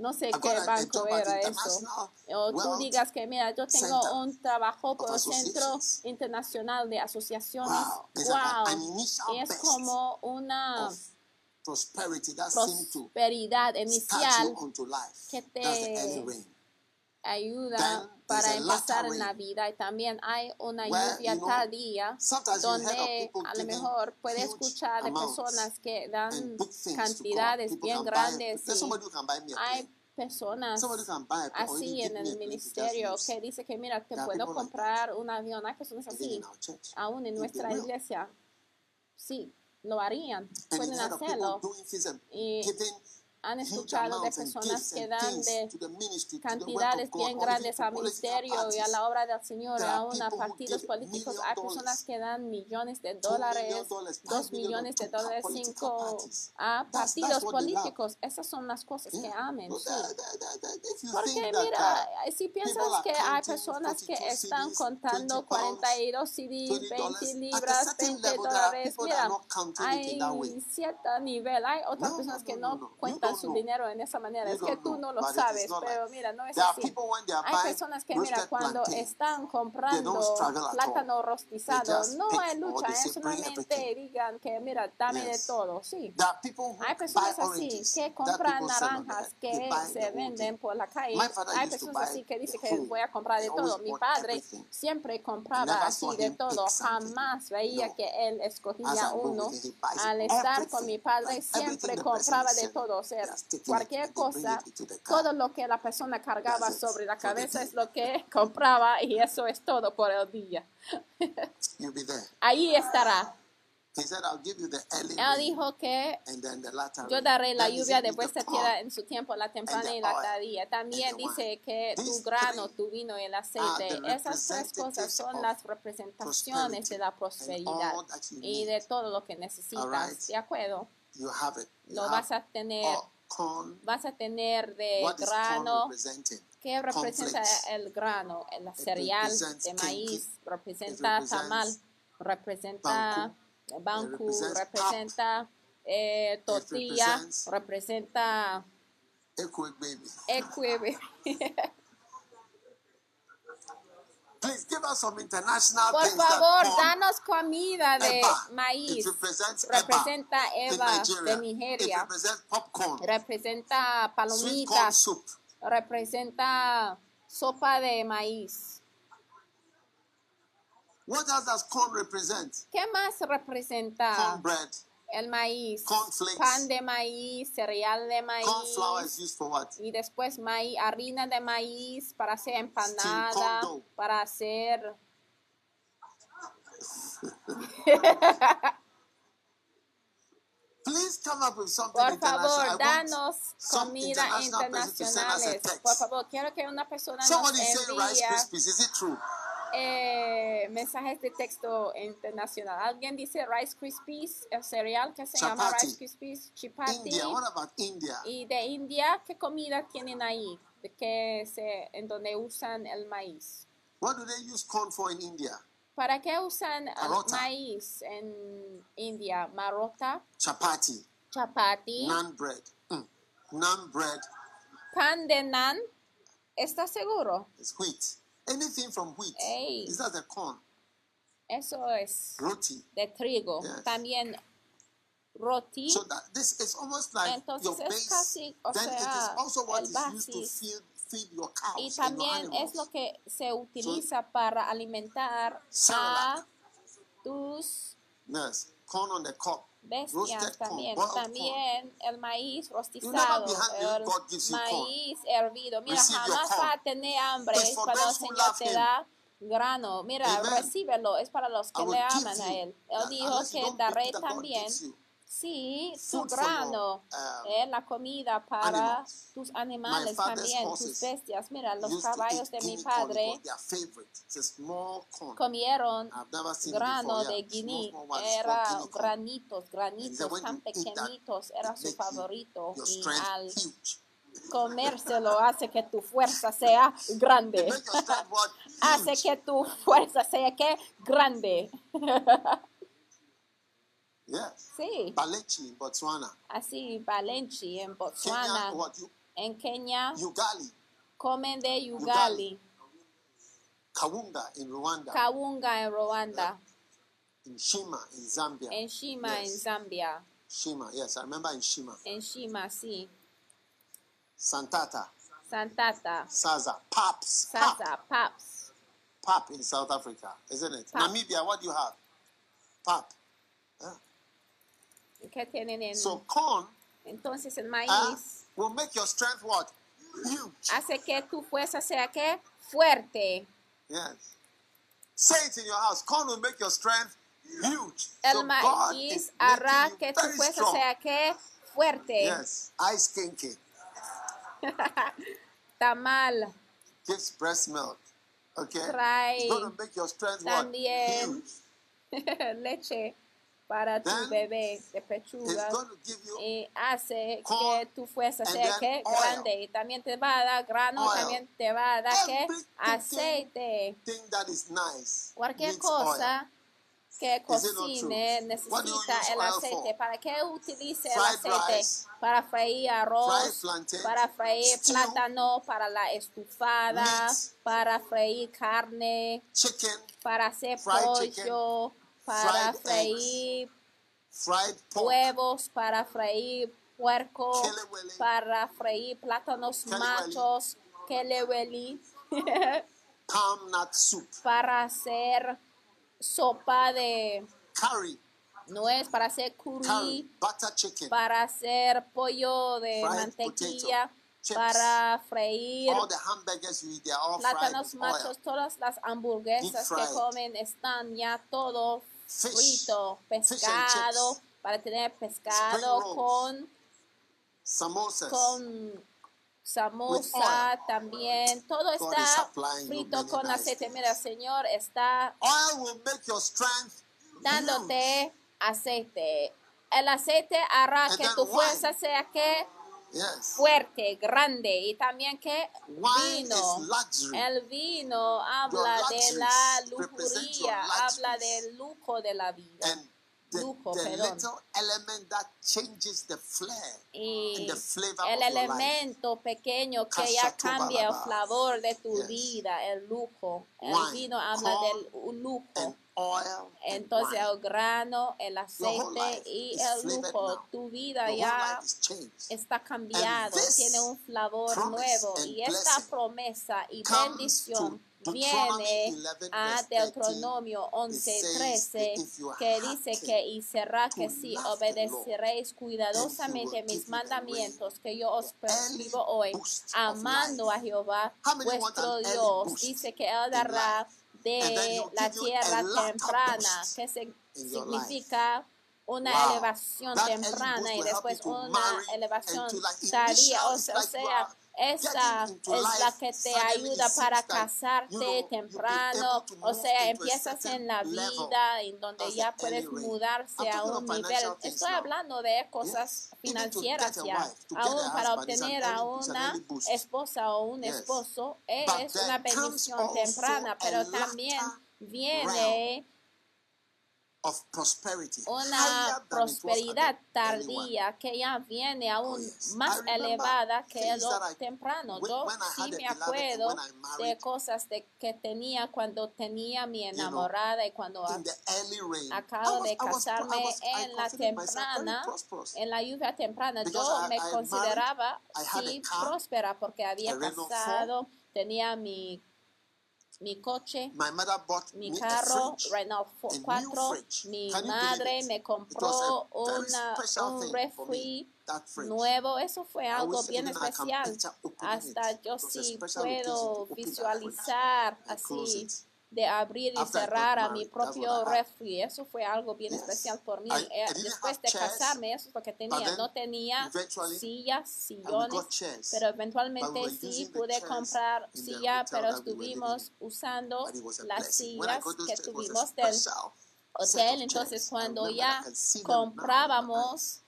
no sé qué banco era eso. O tú digas que, mira, yo tengo un trabajo por el Centro. Internacional de Asociaciones. Wow. Y es como una prosperidad inicial que te-. Ayuda para empezar en la vida. Y también hay una lluvia tardía donde a lo mejor puede escuchar de personas que dan cantidades bien grandes y hay personas así en el ministerio que dice que mira te puedo comprar un avión. Hay personas Even así aún en nuestra iglesia sí lo harían pueden hacerlo y han escuchado de personas que dan de cantidades bien grandes al ministerio y a la obra del Señor, aún a partidos políticos. Hay personas que dan millones de dólares, dos millones de dólares, cinco a partidos políticos. Esas son las cosas que amen. Sí. Porque mira, uh, si piensas que hay personas que 42 están contando 20 pounds, 42 CDs, 20 20 at a libras, certain 20 level, there are dólares, mira, hay cierto nivel, hay otras personas que no, cuentan su dinero en esa manera. Es que tú no lo sabes, pero mira, no es así. Hay personas que, mira, cuando están comprando plátano rostizado, no hay lucha, es say, "Bring solamente everything." digan que, mira, dame de todo, sí. Hay personas así que compran naranjas que se venden por la calle. Hay personas así que dicen que voy a comprar de todo. Mi padre siempre compraba así de todo. Jamás veía que él escogía uno. Al estar con mi padre siempre compraba de todo. O sea, Taking it, cualquier bring cosa, todo lo que la persona cargaba sobre la cabeza es lo que <laughs> compraba y eso es todo por el día. You'll be there. Ahí estará. He said, I'll give you the early Él dijo que and then the latter yo daré la lluvia de "With vuestra tierra en su tiempo, la temprana y la tardía. También dice que tu grano, tu vino y el aceite, esas tres cosas son las representaciones de la prosperidad y de todo lo que necesitas. ¿De acuerdo? You have it. You Lo have vas a tener. corn. Vas a tener de grano. ¿Qué representa el grano? El cereal de maíz, kinky. representa tamal, representa banku, represents representa eh, tortilla, representa Equate baby. equibe. <laughs> Please give us some international Por things favor, that danos comida de Eba. Maíz. Representa Eva de Nigeria. popcorn. Representa palomitas. soup. Representa sopa de maíz. What else does corn represent? ¿Qué más representa Cornbread. El maíz? Cornflakes. Pan de maíz, cereal de maíz. Corn flour is used for what? Y después maíz, harina de maíz para hacer empanada, para hacer... <laughs> Please come up with something Por favor, danos comida internacionales. Por favor, quiero que una persona nos Somebody say Rice envíe Krispies. Is it true? Eh, mensajes de texto internacional. Alguien dice Rice Krispies, el cereal que se llama Chapati. Rice Krispies, chipati. India. What about India? Y de India, ¿qué comida tienen ahí? De que se, en donde usan el maíz. What do they use corn for in India? ¿Para qué usan Marota. maíz en India? Marota, Chapati, chapati, naan bread. Mm. Naan bread pan de nan. ¿Estás seguro? is wheat. Anything from wheat. Ey. Is that the corn? Eso es Roti. de trigo. Yes. También roti. So that this is almost like Entonces your es base. casi, o then it is sea, also what is used to feed, feed your cows Y and your también es lo que se utiliza para alimentar a tus Yes. Corn on the cob. Bestias también. También el maíz rostizado, el maíz hervido. Mira, jamás va a tener hambre cuando el Señor te da grano. Mira, recíbelo, es para los que le aman a Él. Él dijo que daré también. Sí, your, grano, um, eh, la comida para animals. tus animales también, tus bestias. Mira, los caballos de mi padre comieron grano de guinea, era granitos, granitos tan pequeñitos, era su favorito. y al comérselo hace que tu fuerza sea grande. <laughs> Hace que tu fuerza sea que grande. <laughs> Yes. See. Balechi in Botswana. así Balenchi en Kenya, Botswana, what? You, en Kenia Ugali. comen de yugali, Kawunga in Rwanda. kawunga in Rwanda, in Shima in Zambia. In Shima Yes. Zambia, Shima, yes, I remember in Shima. In Shima see. Santata, Santata, Saza, Paps. Pap. Sasa, Paps, Pap in South Africa, isn't it? Pap. Namibia, what do you have? Pap. So corn Entonces el uh, maíz will make your strength what? Huge. hace que tu fuerza sea que fuerte. Yes. Say it in your house. Corn will make your strength huge. El so maíz hará que tu fuerza strong. sea que fuerte. Yes. Ice kinky <laughs> Tamal gives breast milk. Okay. Trae It's going to make your strength what? Huge. <laughs> leche para tu bebé de pechuga y hace que tu fuerza sea que oil. grande y también te va a dar grano, Oil. también te va a dar que aceite. thing that is nice. Cualquier cosa que it not cocine necesita el oil aceite. ¿Para qué utilice el aceite? rice, Para freír arroz, plantain, para freír stew, plátano, para la estufada, meat, para freír carne, oil, chicken, para hacer pollo, chicken, para fried freír fried pork, huevos, para freír puerco, Kelewele. para freír plátanos Kelewele. machos, keleweli, <laughs> palm nut soup, para hacer sopa de curry, No es para hacer curry, curry, butter chicken, para hacer pollo de Fried mantequilla, potato, chips. para freír all the hamburgers you eat, they're all fried plátanos oil. machos, todas las hamburguesas que fried. comen están ya todo Fish. frito, pescado, para tener pescado con Samosas. con samosa también, todo God está frito con aceite. things. Mira, Señor está Oil will make your strength huge. dándote aceite. El aceite hará And que tu wine. fuerza sea que Yes. fuerte, grande y también que vino. El vino habla de la lujuria, habla del lujo de la vida. and lujo, the perdón. little element that changes the flair Y and the flavor el of your life. elemento pequeño que ya cambia el flavor de tu Yes. vida, el lujo. El Wine, vino habla del lujo. Entonces el grano, el aceite y el lujo, tu vida ya está cambiado, tiene un flavor nuevo y esta promesa y bendición viene Deuteronomy 11 a verse 13. Deuteronomio It 11, says 13 that if you que hearken dice que y será que si obedeceréis cuidadosamente mis mandamientos que yo os prescribo hoy, amando a Jehová vuestro Dios, dice que Él dará de la tierra temprana, que significa una elevación temprana y después una elevación tardía. O sea, into es la que te ayuda para casarte temprano. O sea, empiezas en la vida en donde ya puedes mudarse a un nivel. Estoy hablando de cosas financieras ya. Aún para obtener a una esposa o un esposo es una bendición temprana, pero también viene of prosperity. was prosperidad tardía que ya viene aún Oh, yes. más elevada que lo temprano. Yo sí me acuerdo de cosas de, que tenía cuando tenía mi enamorada y cuando rain. acabo was- de I was- casarme I was- I en la temprana, en la lluvia temprana, yo I- me consideraba sí próspera porque había casado, tenía mi, mi coche, My mother bought mi me a carro fridge. Renault a new 4, fridge. mi Can madre me compró una, un refri me, nuevo, eso fue algo bien especial. Hasta yo sí puedo visualizar así. De abrir y cerrar a mi propio refri. Eso fue algo bien especial por mí. Eh, Después de casarme, eso es lo que tenía. No tenía sillas, sillones, pero eventualmente sí pude comprar silla, pero estuvimos usando las sillas que tuvimos del hotel. Entonces, cuando ya comprábamos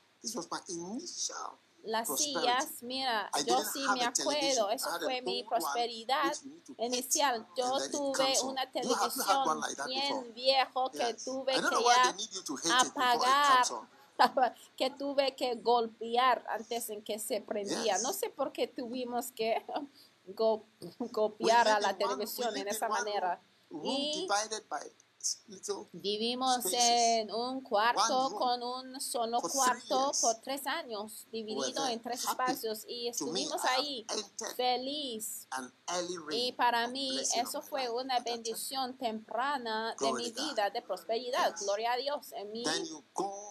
las sillas, mira, yo sí me acuerdo, eso fue mi prosperidad inicial. Yo tuve una televisión bien viejo que tuve que ya apagar, <laughs> que tuve que golpear antes en que se prendía. No sé por qué tuvimos que <laughs> go- We copiar a la televisión en esa manera. Y Vivimos en un cuarto con un solo for three cuarto por tres años, dividido en tres espacios y estuvimos ahí feliz. Y para mí eso fue una bendición temprana de mi vida, de prosperidad. Gloria a Dios. En mi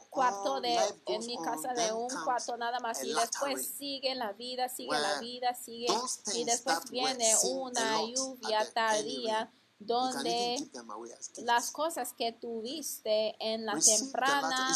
cuarto de, en mi casa de un cuarto nada más y después sigue la vida, sigue la vida, sigue y después viene una lluvia tardía donde las cosas que tuviste en la the temprana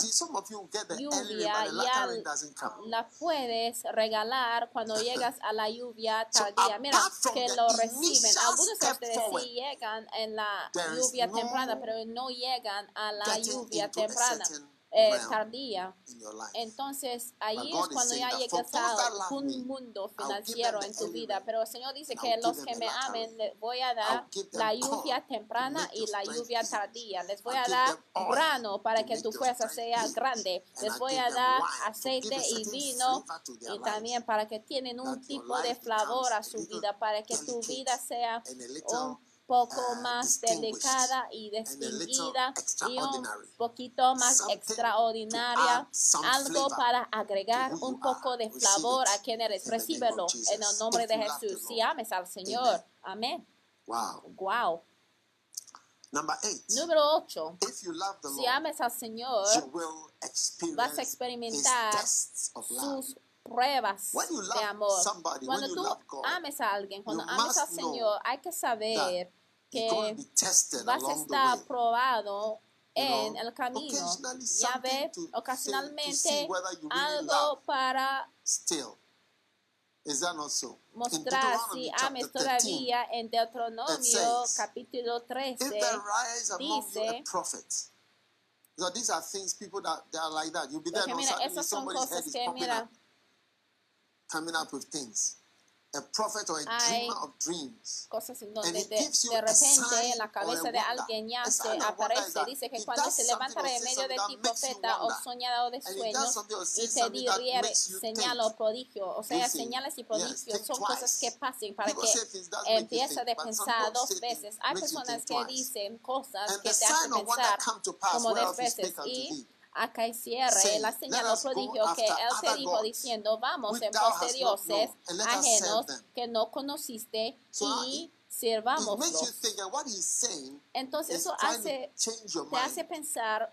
lluvia but the y latter al- rain doesn't come. la puedes regalar cuando llegas a la lluvia <laughs> tardía. Mira, que lo reciben. Algunos de ustedes sí llegan en la lluvia temprana, pero no llegan a la lluvia temprana, eh, realm tardía. in your life. Entonces, ahí es cuando ya llegas a un mundo financiero en tu vida. Pero el Señor dice que los que me amen les voy a dar la lluvia temprana y la lluvia tardía. Les voy a dar grano para que tu fuerza sea grande. And Les voy a dar aceite y vino y también para que tienen un tipo de flavor a su vida, para que tu vida sea un poco más delicada y distinguida y un poquito más extraordinaria, algo para agregar un poco de flavor a quienes recibenlo en el nombre de Jesús. Si ames al Señor, amén. Wow. Número 8. Si ames al Señor, vas a experimentar sus pruebas de amor. Somebody, cuando tú ames a alguien, cuando ames al Señor, hay que saber que vas a estar probado en el camino. Ya ve ocasionalmente algo para Mostrar si ames todavía en Deuteronomio capítulo 13 dice So these are things people that, that are like that. You'll be there mira, esas son cosas que mira, coming up with things. A prophet or a dreamer of dreams. cosas en donde de, de repente en la cabeza de alguien ya se aparece, dice que cuando se levanta en medio de ti profeta o soñador de sueños y te dirige señal o prodigio, o sea, señales y prodigios son cosas que pasen para que empieza de pensar dos veces. Hay personas que dicen cosas que te hacen pensar como dos veces y acá el cierre, la señaló prodigio que él se dijo diciendo, vamos en pos de dioses ajenos que no conociste y sirvamos. Entonces eso hace, te hace pensar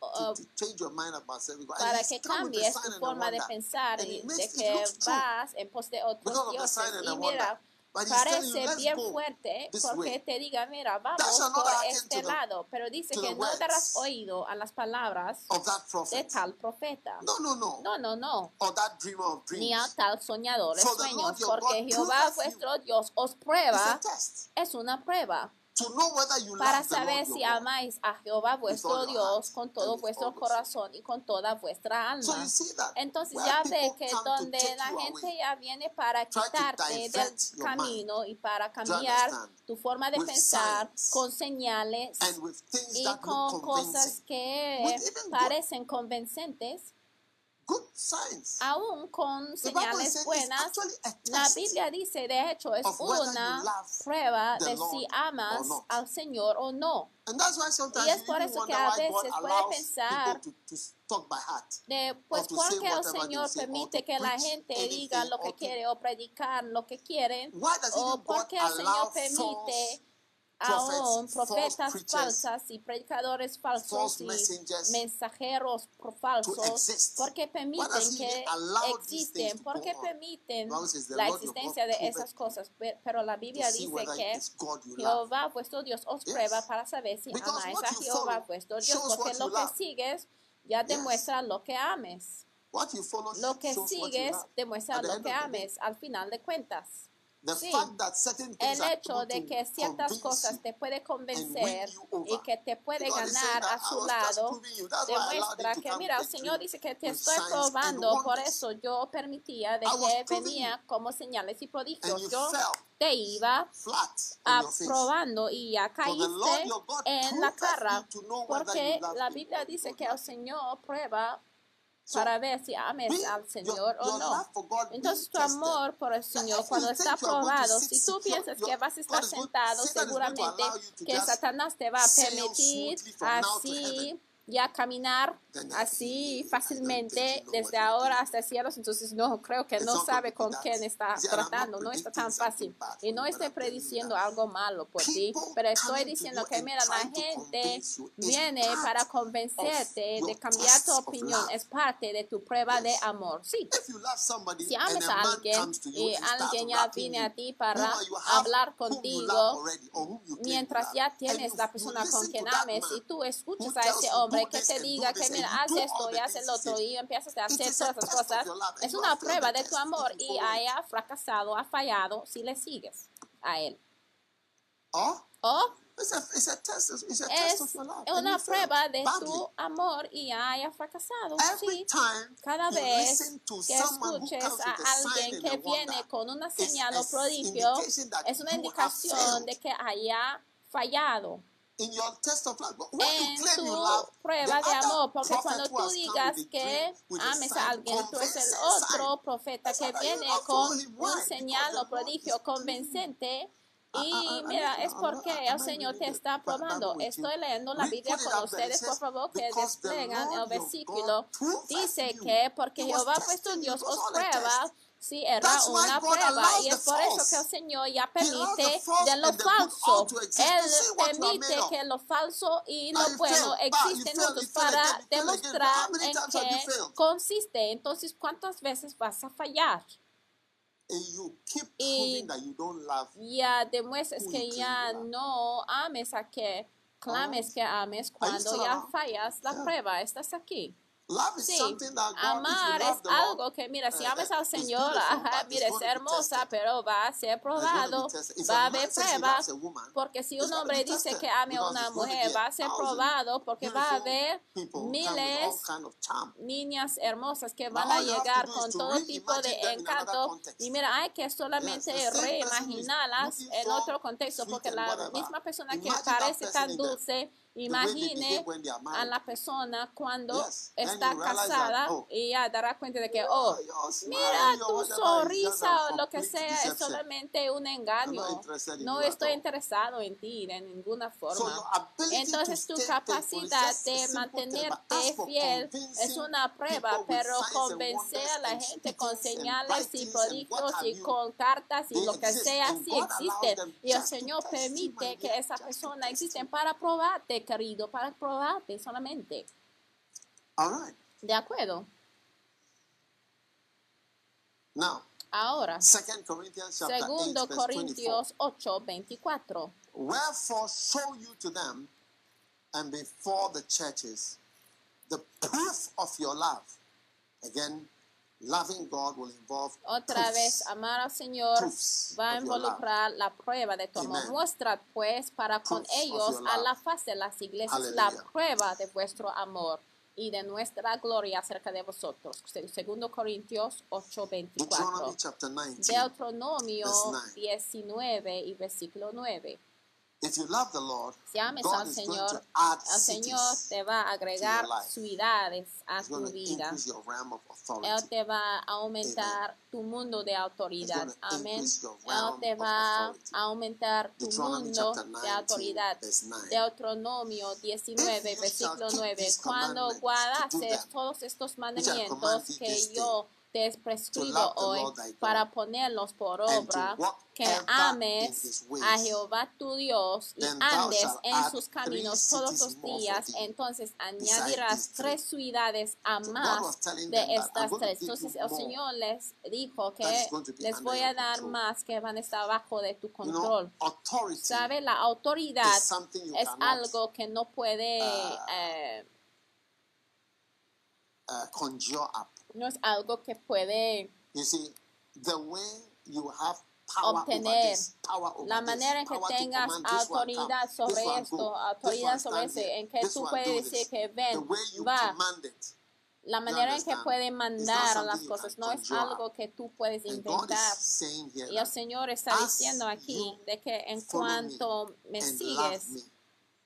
oh, para que cambies tu forma de pensar y de que vas en pos de otros dioses. Y mira, parece bien fuerte ¿eh? porque te diga, mira, vamos por este lado, pero dice que no darás oído a las palabras de tal profeta. No, no, no. No, no, no. Ni a tal soñador de sueños, porque Jehová vuestro Dios os prueba. Es una prueba para saber si amáis a Jehová vuestro Dios con todo vuestro corazón y con toda vuestra alma. Entonces ya ve que donde la gente ya viene para quitarte del camino y para cambiar tu forma de pensar con señales y con cosas que parecen convincentes aún con señales buenas, la Biblia dice, de hecho, es una prueba de si amas al Señor o no. y es por eso que a veces puede pensar de, pues, ¿por qué el Señor permite que la gente diga lo que quiere o predicar lo que quiere? ¿O por qué el Señor permite aún profetas falsas y predicadores falsos y mensajeros falsos porque permiten que existen, porque permiten la existencia de esas cosas. Pero la Biblia dice que Jehová vuestro Dios os prueba para saber si amáis a Jehová vuestro Dios, porque lo que sigues ya demuestra lo que ames. Lo que sigues demuestra lo que ames al final de cuentas sí, el hecho de que ciertas cosas te puede convencer y que te puede ganar a su lado demuestra que, mira, el Señor dice que te estoy probando, por eso yo permitía de que venía como señales y prodigios. Yo te iba aprobando y ya caíste en la cara, porque la Biblia dice que el Señor prueba para ver si ames al Señor o no. Entonces tu amor por el Señor cuando está probado, si tú piensas que vas a estar sentado, seguramente que Satanás te va a permitir así ya caminar así fácilmente desde ahora hasta cielos, entonces no creo que no sabe con quién está tratando, no está tan fácil. Y no estoy prediciendo algo malo por ti, pero estoy diciendo que mira, la gente viene para convencerte de cambiar tu opinión, es parte de tu prueba de amor. Sí. Si amas a alguien y alguien ya viene a ti para hablar contigo, mientras ya tienes la persona con quien ames y tú escuchas a ese hombre, hombre que te diga que mira, haz esto y haz el otro y empiezas a hacer todas esas cosas, es una prueba de tu amor y haya fracasado, ha fallado si le sigues a él. O es una prueba de tu amor y haya fracasado. Sí, cada vez que escuches a alguien que viene con una señal o prodigio, es una indicación de que haya fallado. In your test of love, en tu love, prueba de amor, porque cuando tú digas que ames a alguien, tú eres el otro profeta que viene con un señal o prodigio convincente. Y mira, es porque el Señor te está probando. Estoy leyendo la Biblia con ustedes, por favor, que desplegan el versículo. Dice que porque Jehová vuestro Dios os prueba Sí, era una prueba y es por eso que el Señor ya permite de lo falso. Él permite que lo falso y lo bueno existen para demostrar en qué consiste. Entonces, ¿cuántas veces vas a fallar? And you keep Y proving that you don't love. Ya demuestres Who que ya no ames a que clames que ames cuando ya fallas la prueba. Estás aquí. Love is Sí, something that God, amar if you es Lord, algo que, mira, si eh, amas al Señor, ajá, mira, es hermosa, pero va a ser probado, va a haber pruebas, porque si un hombre dice que ame a una mujer, va a ser probado porque va a haber miles charm. niñas hermosas que van a llegar con todo tipo de encanto. y mira, hay que solamente reimaginarlas en otro contexto porque la misma persona que parece tan dulce, imagine a la persona cuando Yes, está that, casada oh, y ya dará cuenta de que, oh, mira tu sonrisa o lo que sea es solamente un engaño. No estoy interesado en ti de ninguna forma. Entonces to tu capacidad de mantenerte fiel es una prueba, pero convencer a la gente con señales y have y con cartas y lo que sea, sí existen. Y el Señor permite que personas test existen para probarte, querido, para probarte solamente. All right. ¿De acuerdo? Now, Ahora, Second Corinthians chapter 8, segundo verse 24. Corintios 8, 24. Wherefore show you to them and before the churches the proof of your love. Again, loving God will involve Otra vez, amar al Señor va a involucrar la prueba de tu amor. Amen. Muestra pues para con Proofs ellos a la faz de las iglesias la prueba de vuestro amor y de nuestra gloria acerca de vosotros. Se- Segundo Corintios 8, Deuteronomy 24. chapter 19. Deuteronomio verse 9. 19 y versículo 9. If you love the Lord, Si ames God al Señor, el Señor te va a agregar ciudades a He's tu vida. increase your realm of authority. Él te va a aumentar tu mundo de autoridad. Amén. Él te va a aumentar tu Deuteronomy mundo chapter de 19, autoridad. verse 9. Deuteronomio 19, If you versículo shall keep 9. these Cuando them, todos estos mandamientos que yo prescribo love the hoy para ponerlos por obra, que ames a Jehová tu Dios y andes en sus caminos todos los días, entonces añadirás tres ciudades a más de estas tres. Entonces el Señor les dijo que les voy a dar más que van a estar bajo de tu control. ¿Sabe? La autoridad es algo que no puede, uh, eh, uh, conjure up. No es algo que puede You see, the way you have power over obtener this, power over la manera en que tengas autoridad sobre esto, autoridad sobre here, en que tú puedes decir que The ven, way you va, la manera en que puede mandar las cosas, no es algo que tú puedes inventar. Y el Señor está diciendo aquí de que en cuanto me sigues,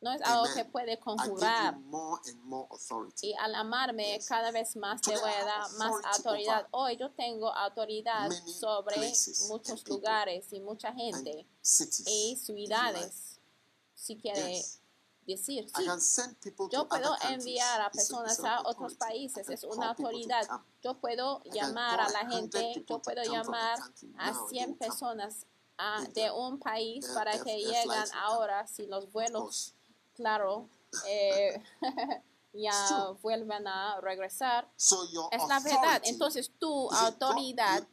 no es algo Amen. que puede conjurar. more and more authority. Y al amarme Yes. cada vez más te voy a dar más autoridad. Hoy yo tengo autoridad sobre muchos lugares y mucha gente y ciudades. Si quiere Yes. decir, sí, yo puedo enviar a personas a otros países, es una autoridad. Yo puedo llamar a la 100 gente, yo puedo llamar a now, they 100 will come. personas a- If de un país para que lleguen ahora si los vuelos. Claro, eh, <laughs> ya vuelven a regresar. Es la verdad. Entonces tu autoridad,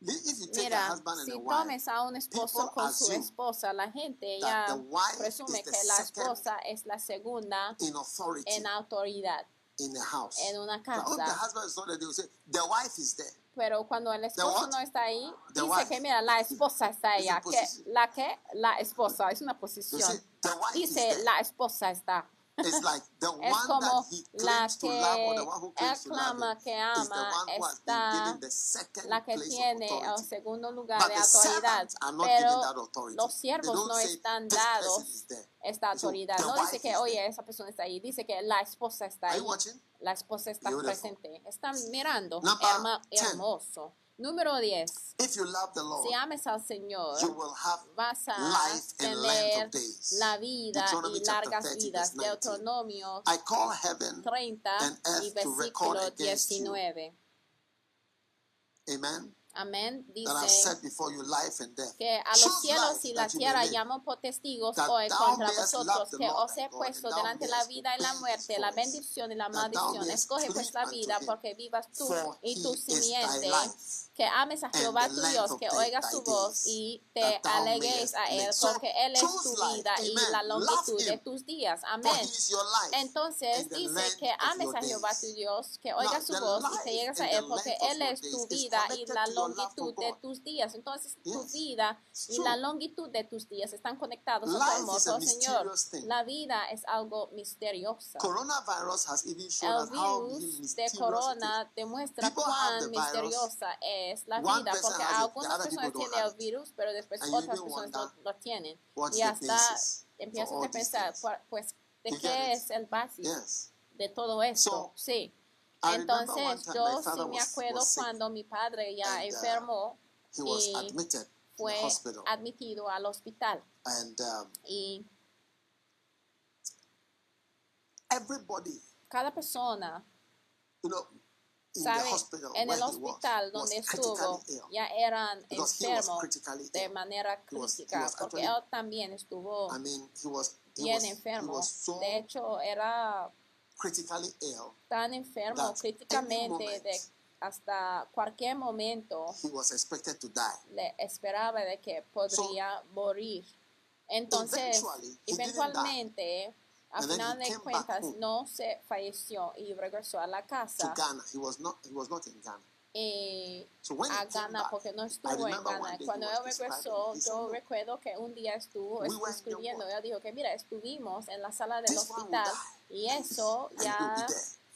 mira, si tomes a un esposo con su esposa, la gente ya presume que la esposa es la segunda en autoridad in the house. en una casa. Pero cuando el esposo no está ahí, dice que mira, la esposa está <laughs> allá. Que. ¿La que? La esposa, es una posición. Dice, la esposa está. It's like the <laughs> Es como that he la claims to love or the one who que él clama que ama está la que tiene el segundo lugar But de autoridad, pero los siervos no están dados esta autoridad. No dice que, oye, esa persona está ahí, dice que la esposa está ahí. La esposa está Beautiful. presente. Están mirando, herma- 10. hermoso. Número 10. If you love the Lord, Si ames al Señor, you will have vas a life tener of days. la vida y largas 30, vidas. verse 19. Deuteronomio I call heaven, 30 and earth y versículo against you. 19. amen. Amén. I've Dice set before you life and death. que a los cielos y la tierra llamo por testigos hoy contra vosotros, que os he puesto delante la vida y la muerte, la bendición y la maldición. Escoge pues unto vida porque vivas tú y tu simiente, que ames a Jehová tu Dios, que oigas su voz y te mayest a él, porque él es tu vida y la longitud de tus días. Amén. Entonces dice que ames a Jehová tu Dios, que oigas su voz y te llegues a Él, porque Él es tu vida y la longitud de tus días. Entonces tu vida y la longitud de tus días están conectados a tu el Señor. La vida es algo shown El virus de corona demuestra cuán misteriosa es la One vida, porque algunas personas tienen el virus, pero después otras personas no lo tienen. Y hasta empiezas all a pensar, pues, ¿de qué es el básico? De todo esto. Sí. Entonces yo sí me acuerdo cuando mi padre ya uh, enfermó He was y fue admitido al hospital um, y everybody, cada persona sabe en el hospital donde estuvo ya eran enfermos de manera crítica porque él también estuvo bien enfermo. De hecho era tan enfermo críticamente de hasta cualquier momento He was expected to die. le esperaba de que podría morir. Entonces, eventualmente, a And then final de cuentas, no se falleció y regresó a la to casa Ghana. He was not. He was not in Ghana. eh, So a Ghana back, porque no estuvo en Ghana. Cuando él regresó, yo "Look, recuerdo que un día estuvo we escribiendo, él dijo que mira, estuvimos en la sala del hospital y eso ya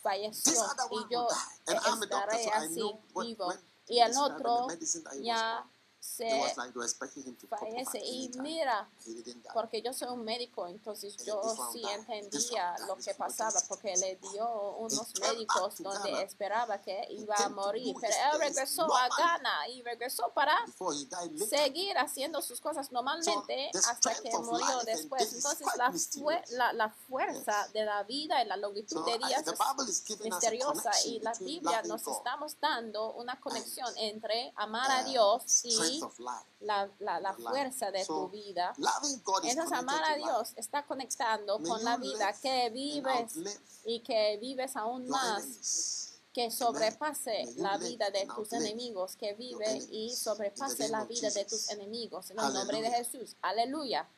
falleció y yo estaré así vivo. Y el otro ya se fallece. y mira porque yo soy un médico entonces yo sí entendía lo que pasaba porque le dio unos médicos donde esperaba que iba a morir pero él regresó a. Ghana y regresó para seguir haciendo sus cosas normalmente hasta que murió después. entonces la, la, la fuerza de la vida y la longitud de días es misteriosa y la Biblia nos estamos dando una conexión entre amar a Dios y la, la, la fuerza de tu vida. Entonces amar a. Dios está conectando con la vida que vives y que vives aún más, que sobrepase la vida de tus enemigos, que vive y sobrepase la vida de tus enemigos. En el nombre de. Jesús. Aleluya.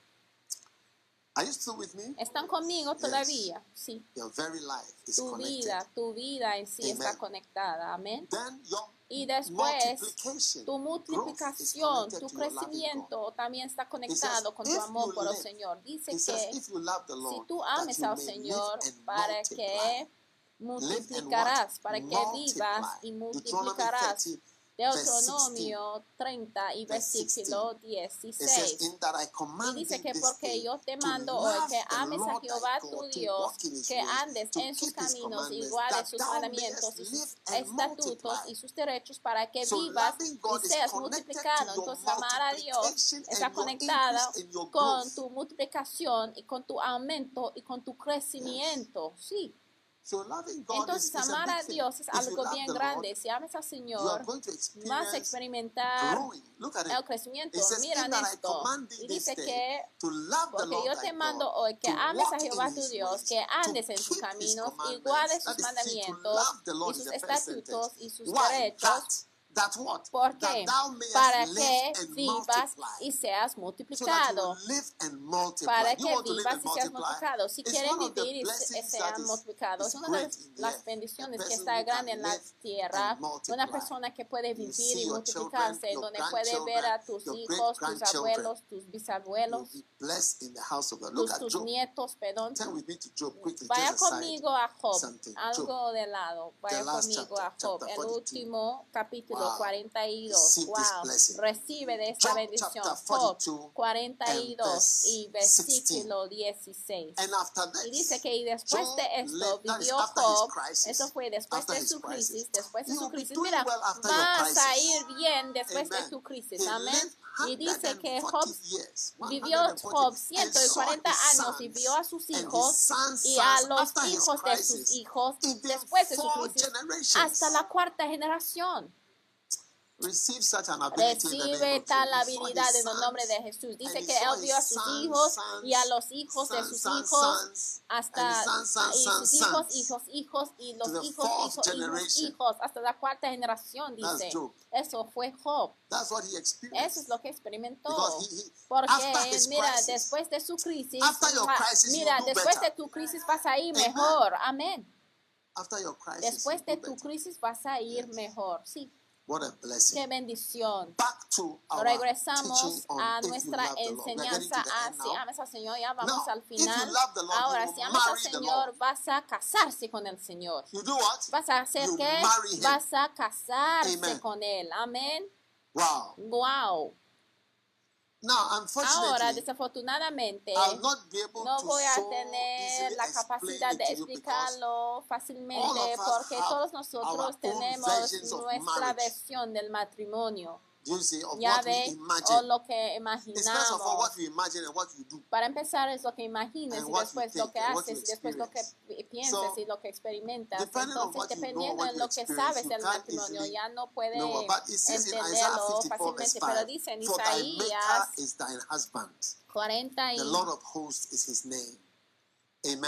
Are you still with me? ¿Están conmigo todavía? Sí. Your very life is Tu connected. vida, tu vida en sí está conectada. Amén. Y después, tu multiplicación, tu crecimiento también está conectado con tu amor por el Señor. Dice que si tú ames al Señor para que multiplicarás, para que vivas y multiplicarás. Deuteronomio 30 y versículo It says, 16. in that I Y dice que porque yo te mando hoy que ames a Jehová tu Dios, que andes en sus caminos y guardes sus mandamientos y sus estatutos y sus derechos para que vivas y seas multiplicado. Entonces amar a Dios está conectada con tu multiplicación y con tu aumento y con tu crecimiento. Sí. Entonces amar a. Dios es algo bien grande. Si ames al Señor, vas a experimentar el crecimiento. It says, Miran "In that I esto. Y dice que porque yo te mando hoy que ames a Jehová tu Dios, que andes en sus caminos y commandments." guardes sus mandamientos y sus estatutos y sus derechos. That, what? ¿Por qué? Para live que and vivas multiply. y seas multiplicado. Para que vivas y seas multiplicado. Si quieren vivir y sean multiplicados, una de las bendiciones que está grande en la tierra, una persona que puede vivir y multiplicarse, donde puede ver a tus hijos, tus abuelos, tus bisabuelos, tus, tus nietos, perdón. Vaya conmigo a Job, algo de lado. Vaya conmigo a Job, el 42. último capítulo Wow. 42. Receive this Wow, blessing. recibe de esta Job bendición. chapter Job 42 42 y versículo 16. And after this, Y dice que y después Job de esto vivió Job, eso fue después After de su crisis, después de su crisis, mira, vas a ir bien después de tu crisis, amén. Y dice que 140 Job vivió 140, Job and saw 140 his años y vio a sus hijos y a los hijos de sus hijos después de su crisis hasta la cuarta generación. Recibe tal habilidad en el nombre de Jesús. Dice que él vio a sus hijos y a los hijos de sus hijos hasta y sus hijos y sus hijos y los hijos hijos y hijos hasta la cuarta generación dice. Eso fue Job. Eso es lo que experimentó. Porque mira, después de su crisis, mira, después de tu crisis vas a ir mejor. Amén. Después de tu crisis vas a ir mejor. Sí. What a blessing. Qué bendición. Back to our Regresamos a nuestra enseñanza así. Ah, amas al Señor, ya vamos now, al final. Lord, Ahora, si amas al Señor, vas a casarse con el Señor. You do what? Vas a hacer you que vas a casarse Amen. con Él. Amén. Wow. Wow. Ahora, desafortunadamente, no voy a tener la capacidad de explicarlo fácilmente porque todos nosotros tenemos nuestra versión del matrimonio ya ve o lo que imaginamos. Para empezar es lo que imagines y después lo que haces y después lo que piensas y lo que experimentas. Entonces, dependiendo de lo que sabes del matrimonio, ya no puedes entenderlo fácilmente. Pero dice en Isaías 40 y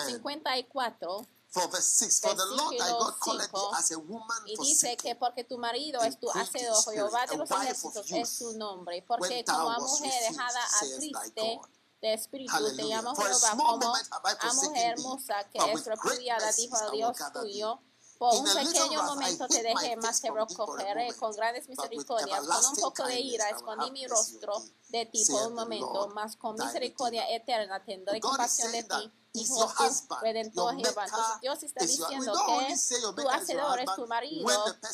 54. For verse 6, for the Lord thy God thee as a woman y dice que porque tu marido es tu hacedor, Jehová de los ejércitos es su nombre, porque como mujer dejada a triste, de espíritu te llamo Jehová como a mujer hermosa que es repudiada, dijo Dios tuyo. Por un pequeño momento te dejé, mas te recogeré con grandes misericordias. Con un poco de ira escondí mi rostro de ti por un momento, mas con misericordia eterna tendré compasión de ti is your husband, your mentor, Dios está diciendo que tu hacedor es tu marido.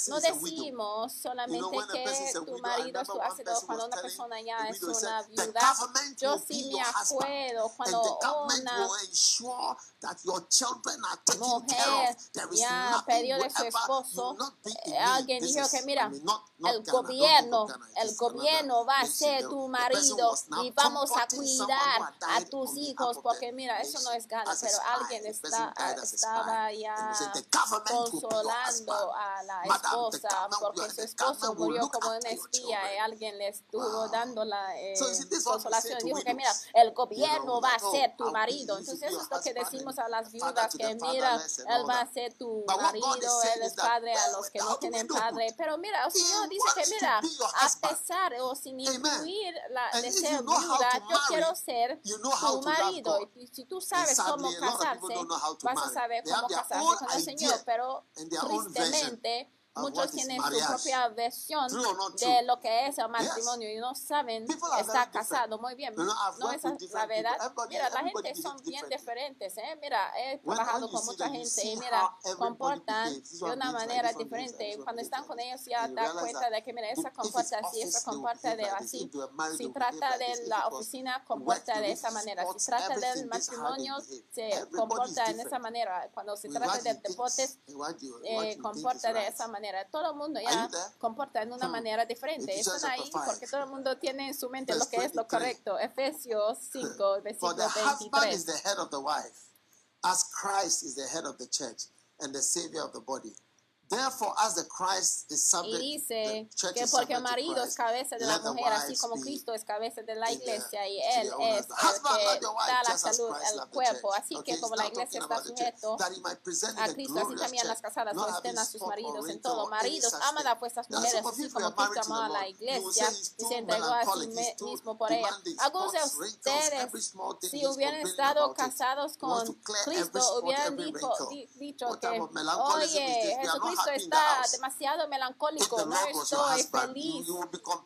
No decimos solamente que tu marido es tu hacedor cuando una persona ya es una viuda. Yo sí me acuerdo cuando una mujer ya perdió de su esposo, eh, alguien dijo que mira, el gobierno, el gobierno va a ser tu marido y vamos a cuidar a tus hijos porque mira, eso no es pero alguien está, eh, estaba ya consolando a la esposa porque su esposo murió como un espía y alguien le estuvo dando la eh, consolación. Dijo que mira, el gobierno va a ser tu marido. Entonces eso es lo que decimos a las viudas que mira, él va a ser tu marido, él es padre a los que no tienen padre. Pero mira, el Señor dice que mira, a pesar o sin incluir la de ser viuda, yo quiero ser tu marido. Y si tú sabes cómo casarse, vas a saber cómo casarse con el Señor, pero tristemente Muchos tienen su propia versión de lo que es el matrimonio y no saben estar casado. Muy bien, no es la verdad. Mira, la gente son bien diferentes. ¿eh? Mira, he trabajado con mucha gente y mira, comportan de una manera diferente. Cuando están con ellos ya dan cuenta de que mira, esa comporta así, esa comporta de así. Si trata de la oficina, comporta de esa manera. Si trata del matrimonio, se comporta en esa manera. Cuando se trata del deporte, eh, comporta de esa manera manera. Todo el mundo ya comporta de una ah, manera diferente. Están ahí porque todo el mundo tiene en su mente lo que es lo correcto. Efesios 5, <laughs> versículo 23. As Christ is the head of the church and the savior of the body. Therefore, as the Christ is subject, y dice the que porque el marido es cabeza de la mujer, así como Cristo es cabeza de la iglesia y él es el que da la salud al cuerpo. Así que como la iglesia está sujeto a Cristo, así también las casadas estén a sus maridos en todo. Maridos, aman pues a vuestras mujeres, así como Cristo amó a la iglesia y se entregó a sí mismo por ella. Algunos de ustedes, si hubieran estado casados con Cristo, hubieran dicho que, oye, Jesucristo esto está demasiado melancólico, no estoy feliz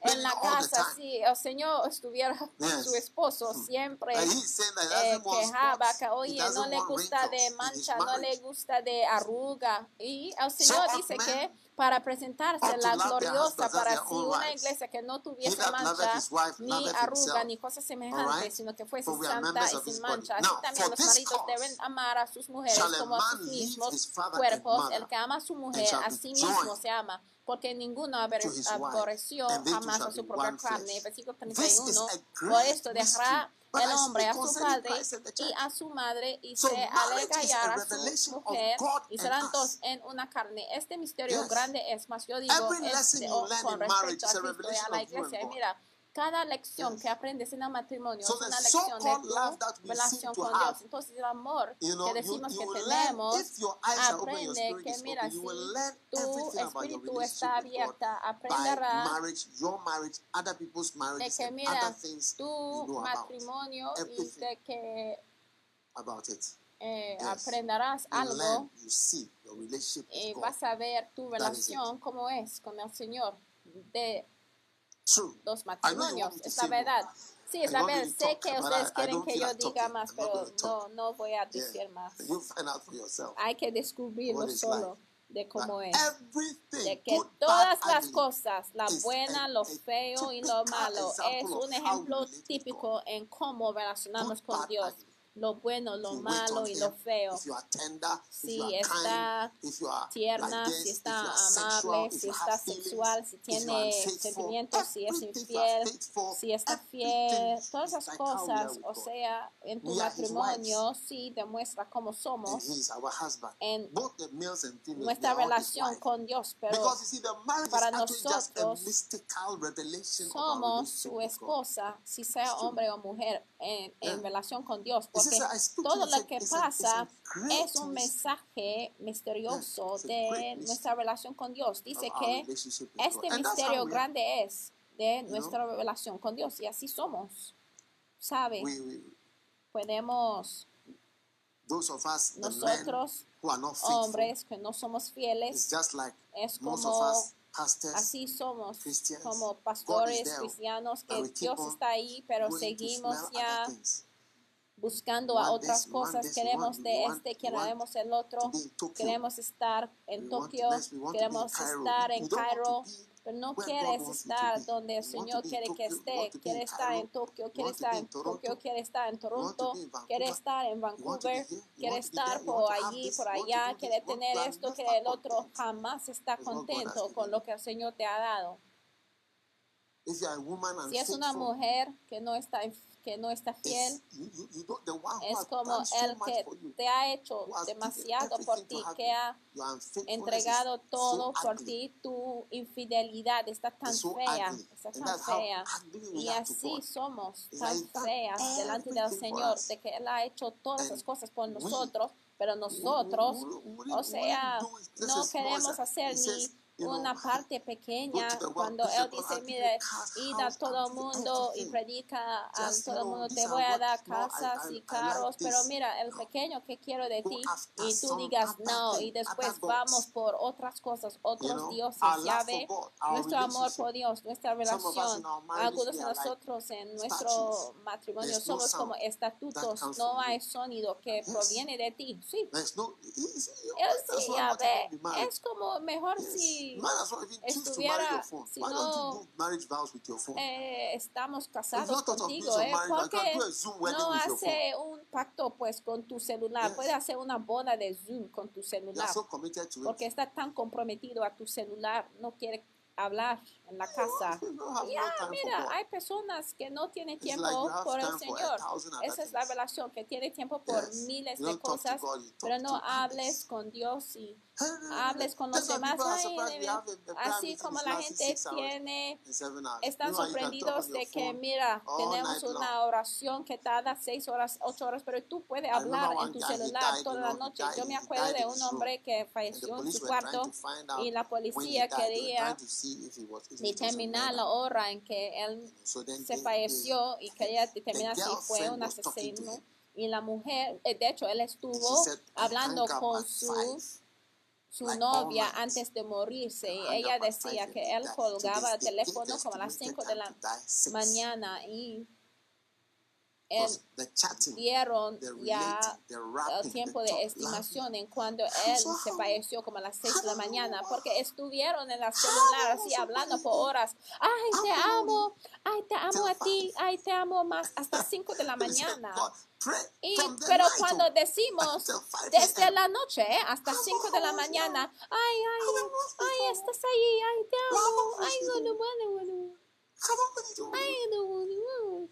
en la casa. Si el Señor estuviera su esposo, siempre eh, quejaba que, oye, no le gusta de mancha, no le gusta de arruga. Y el Señor dice que para presentarse la gloriosa para sí una iglesia que no tuviese mancha, ni arruga, ni cosas semejantes, sino que fuese santa y sin mancha. Así también los maridos deben amar a sus mujeres como a sus mismos cuerpos. El que ama a su mujer, a sí mismo se ama porque ninguno aborreció jamás a su propia carne. Versículo 31. Por esto dejará el hombre a su padre y a su madre y se alega y a su mujer y serán dos en una carne. Este misterio grande es más, yo digo, es de, con respecto a, a la iglesia. Mira, cada lección que aprendes en el matrimonio es una lección de relación con Dios. Entonces el amor que decimos que tenemos, que si tu espíritu está abierta, aprenderá marriage, your marriage, other people's de que mira tu matrimonio about. y de que it. Eh, aprenderás algo you see, your relationship y vas a ver tu relación como es con el Señor. De los matrimonios, es la verdad. Sí, es la verdad. Sé que ustedes quieren que yo diga más, pero no, no voy a decir más. Hay que descubrirlo solo de cómo es. De que todas las cosas, la buena, lo feo y lo malo, es un ejemplo típico en cómo relacionarnos con Dios lo bueno, lo malo y lo feo. Si está tierna, si está amable, si está sexual, si tiene sentimientos, si es infiel, si está fiel, todas esas cosas, o sea, en tu matrimonio sí demuestra cómo somos en nuestra relación con Dios, pero para nosotros somos su esposa, si sea hombre o mujer en, en relación con Dios, porque todo lo que pasa es un mensaje misterioso de nuestra relación con Dios. Dice que este misterio grande es de nuestra relación con Dios y así somos, ¿sabe? Podemos nosotros hombres que no somos fieles es como Así somos como pastores cristianos que Dios está ahí, pero seguimos ya buscando a otras cosas, queremos de este, queremos el otro, queremos estar en Tokio, queremos estar en Cairo pero no quieres estar donde el Señor quiere que esté, quiere estar en Tokio, quiere estar en Tokio, quiere estar en Toronto, quiere estar en Vancouver, quiere estar por allí, por allá, quiere tener esto, quiere el otro, jamás está contento con lo que el Señor te ha dado. Si es una mujer que no está que no está fiel es como el que te ha hecho demasiado por ti, que ha entregado todo por ti. Tu infidelidad está tan fea, está tan fea. Y así somos tan feas delante del Señor, de que Él ha hecho todas esas cosas por nosotros, pero nosotros, o sea, no queremos hacer ni una parte pequeña cuando Él dice, mire, id a todo el mundo y predica a todo el mundo, te voy a dar casas y carros, pero mira, el pequeño que quiero de ti y tú digas no y después vamos por otras cosas, otros dioses, ya ve, nuestro amor por Dios, nuestra relación, algunos de nosotros en nuestro matrimonio somos como estatutos, no hay sonido que proviene de ti, sí, Él sí, ya ve, es como mejor si si estuviera, si no eh, estamos casados contigo, eh, porque no hace un pacto pues con tu celular, puede hacer una boda de Zoom con tu celular, porque está tan comprometido a tu celular, no quiere hablar en la casa. Ya, mira, hay personas que no tienen tiempo por el Señor. Esa es la relación, que tiene tiempo por miles de cosas, pero no hables con Dios y hables con los demás. Así como la gente tiene, están sorprendidos de que, mira, tenemos una oración que tarda seis horas, ocho horas, pero tú puedes hablar en tu celular toda la noche. Yo me acuerdo de un hombre que falleció en su cuarto y la policía quería ni terminar la hora en que él se falleció y quería determinar si fue un asesino. Y la mujer, eh, de hecho, él estuvo hablando con su, su novia antes de morirse. Y ella decía que él colgaba el teléfono como a las 5 de la mañana y And the chatting, dieron relating, ya el tiempo de estimación en cuando él so se falleció como a las 6 de la mañana porque estuvieron en las celulares y hablando por horas. Ay, te amo, ay, te amo a ti, ay, te amo más <laughs> hasta 5 de la mañana. Y, pero cuando decimos desde la noche ¿eh? hasta 5 de la mañana, ay, ay, ay, estás ahí, ay, te amo, ay, bueno, bueno, bueno. Ay, no, bueno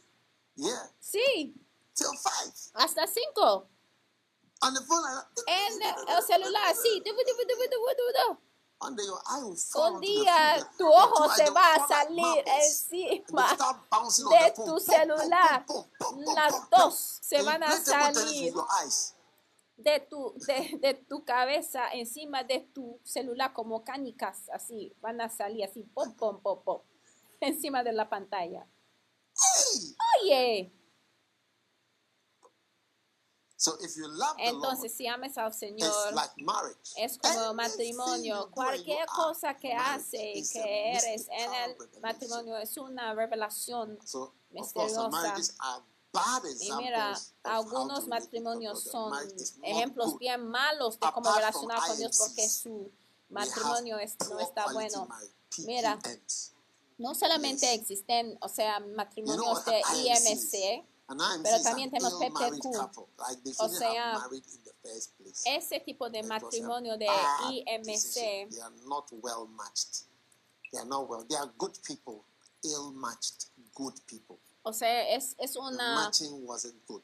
marbles. And encima they start bouncing on de the phone. tu Pum, celular. pum, pum, pum, pum, Las pum, pum. dos se The van a inflatable tennis salir. with your eyes. de tu, de, de tu cabeza encima de tu celular como canicas, así, van a salir así, pom, pom, pom, pom, encima de la pantalla. Oye, So if you love the Lord, entonces si ames al Señor, like marriage. es como matrimonio. Cualquier cosa que hace que eres en el matrimonio es una revelación. Misteriosa. Y mira, algunos matrimonios son ejemplos bien malos de cómo relacionar con Dios porque su matrimonio no está bueno. Mira. No solamente Yes. existen, o sea, matrimonios de IMC, pero también tenemos PPQ. Like O sea, have married in the first place. ese tipo de matrimonio de bad IMC. They are not well matched. They are not well. They are good people, ill matched good people. o sea, es, es una good,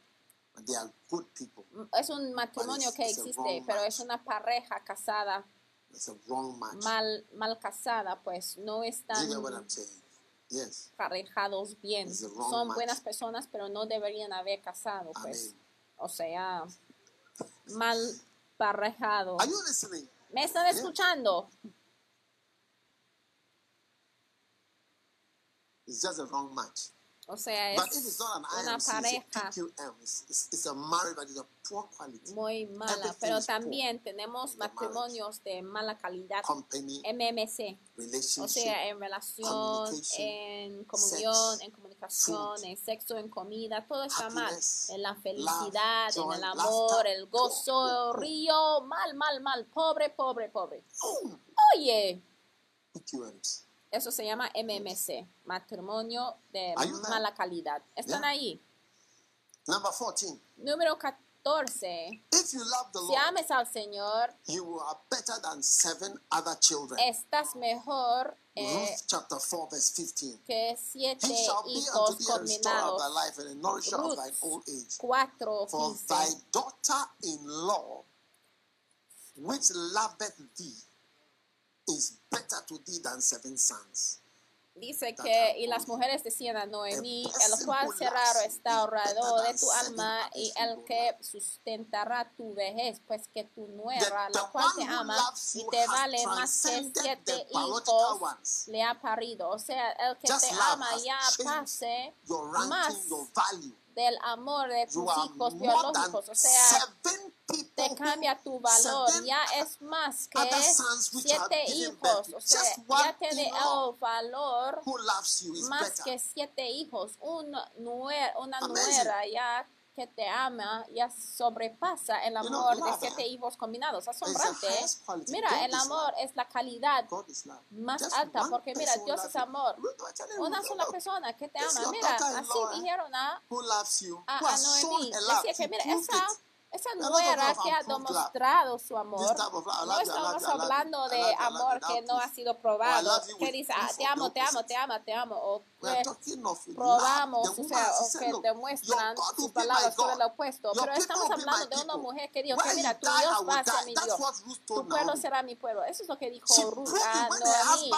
they are good people. es un matrimonio it's- que existe, pero es una pareja casada, It's a wrong match. mal, mal casada, pues no están? Yes. parejados bien. Son match. buenas personas, pero no deberían haber casado, pues. O sea, mal parejado. Are you listening? ¿Me están escuchando? It's just a wrong match. O sea, es not an una pareja. Muy mala, pero también tenemos matrimonios de mala calidad, MMC, o sea, en relación, en comunión, en comunicación, en sexo, en comida, todo está mal. En la felicidad, en el amor, el gozo, río, mal, mal, mal, pobre, pobre, pobre. Oye, PQMs. Eso se llama MMC, matrimonio de mala calidad. ¿Están Yeah. ahí? Number 14. Número 14. If you love the Si Lord, ames al Señor, you are better than seven other children. estás mejor eh, Ruth chapter 4, verse 15. que siete He shall be unto hijos of combinados. thy life and a nourisher of Ruth thine old age. 4, For thy 15. daughter-in-law, which loveth thee, is better to thee than seven sons. Dice que, y las mujeres decían a Noemí, el cual cerrado está ahorrado de tu alma y el que sustentará tu vejez, pues que tu nuera, la cual te ama y te vale más que siete hijos, le ha parido. O sea, el que te ama ya pase más del amor de tus hijos biológicos. O sea. Te cambia tu valor, ya es más que siete hijos, o sea, ya tiene in-law el valor más que siete hijos, un nuer- una nuera ya que te ama, ya sobrepasa el amor de siete hijos combinados. Asombrante. ¿eh? Mira, el amor es la calidad más alta, porque mira, Dios es amor. Una sola persona que te ama. Mira, así dijeron a, a, a Noemí. Decía que mira, esa. Esa nuera que ha demostrado su amor. No estamos hablando de amor que no ha sido probado. Que dice, ah, te amo, te amo, te amo, te amo. O Probamos, o sea, o que demuestran my palabras sobre lo opuesto. Pero estamos hablando de una mujer que dijo que mira, tu Dios va a ser mi Dios. Tu pueblo será mi pueblo. Eso es lo que dijo Ruth it a Noemí.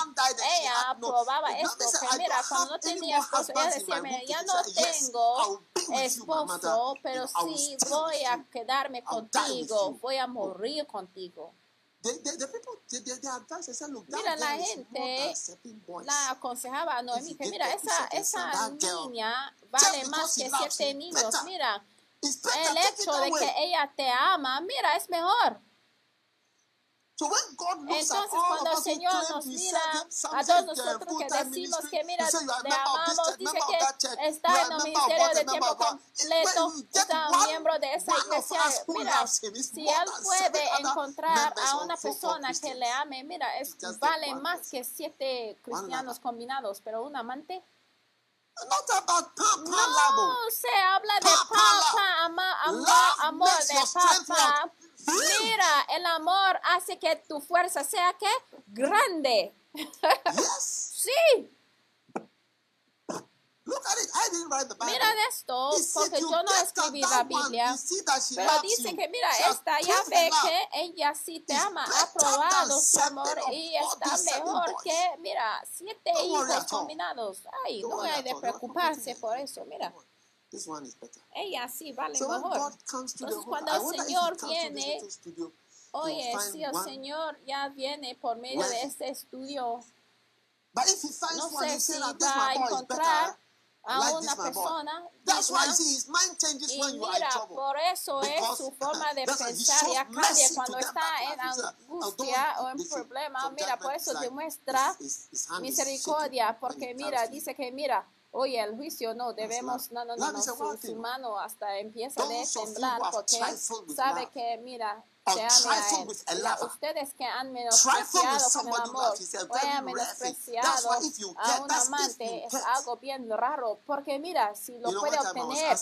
Ella probaba esto, que mira, cuando no tenía esposo, ella decía, mira, ya no tengo esposo, pero sí voy a quedarme contigo, voy a morir contigo. The people, advice, said, look, that Mira, la gente la aconsejaba a Noemí que mira, esa, esa niña vale más que siete niños. Mira, el hecho de que ella te ama, mira, es mejor. So when God looks at Entonces, cuando el Señor nos mira a todos nosotros que decimos que mira, this amamos, dice que está en el ministerio de tiempo completo, está un miembro de esa iglesia. Mira, si él puede encontrar a una persona que le ame, mira, es, vale más que siete cristianos combinados, pero un amante. Not about pa, pa, labo. No se habla de Pa, pa, papá, amor makes de papá. Mira, el amor hace que tu fuerza sea que grande. Sí. Mira esto, porque "You yo no escribí la Biblia. Pero dice que mira, esta ya ve que ella sí te ama, ha probado su amor y está mejor que, mira, siete hijos combinados. Ay, no hay de preocuparse por eso, mira. This one is better. Ella sí vale So mejor. God comes to the Entonces, cuando el Señor viene, studio, Oye, si el Señor ya viene por medio de este estudio, But if he finds no one, sé he si va a encontrar a like una persona That's why his mind changes Y when you are in mira, trouble. por eso es su forma de <laughs> pensar ya cambia cuando está en angustia o en problema. Mira, por eso demuestra misericordia, porque mira, dice que mira, oye, el juicio no, debemos, no, no, no, no, a su, su mano hasta empieza who temblar porque sabe que, mira, ame a a ustedes que han menospreciado con el amor a o. That's menospreciado a un amante es algo bien raro, porque mira, si lo puede obtener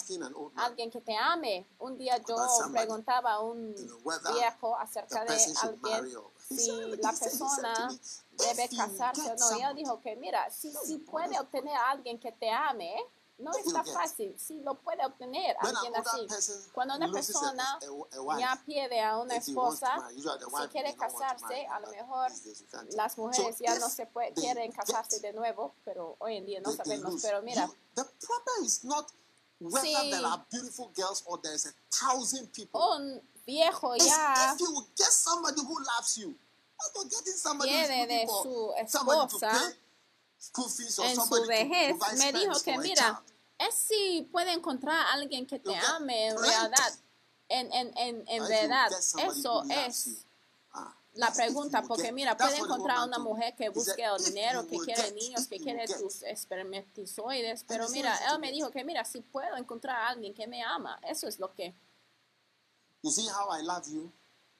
alguien que te ame. Un día yo preguntaba a un viejo acerca de alguien si la persona debe casarse o no. Y él dijo que mira, si, si puede obtener a alguien que te ame, no está fácil. Si lo puede obtener alguien así. Cuando una persona ya pierde a una esposa, si quiere casarse, a lo mejor las mujeres ya no se puede, quieren casarse de nuevo, pero hoy en día no sabemos. Pero mira, You- viejo ya. if you get somebody who loves you, not for getting somebody who's quiere de su esposa en su vejez, me dijo que mira, es si puede encontrar a alguien que te ame en realidad. En, en, en, en verdad, eso es ah, la pregunta, porque mira, puede encontrar a una mujer que busque el dinero, que quiere niños, que quiere tus espermatozoides, pero mira, él me dijo que mira, si puedo encontrar a alguien que me ama, eso es lo que, You see how I love you?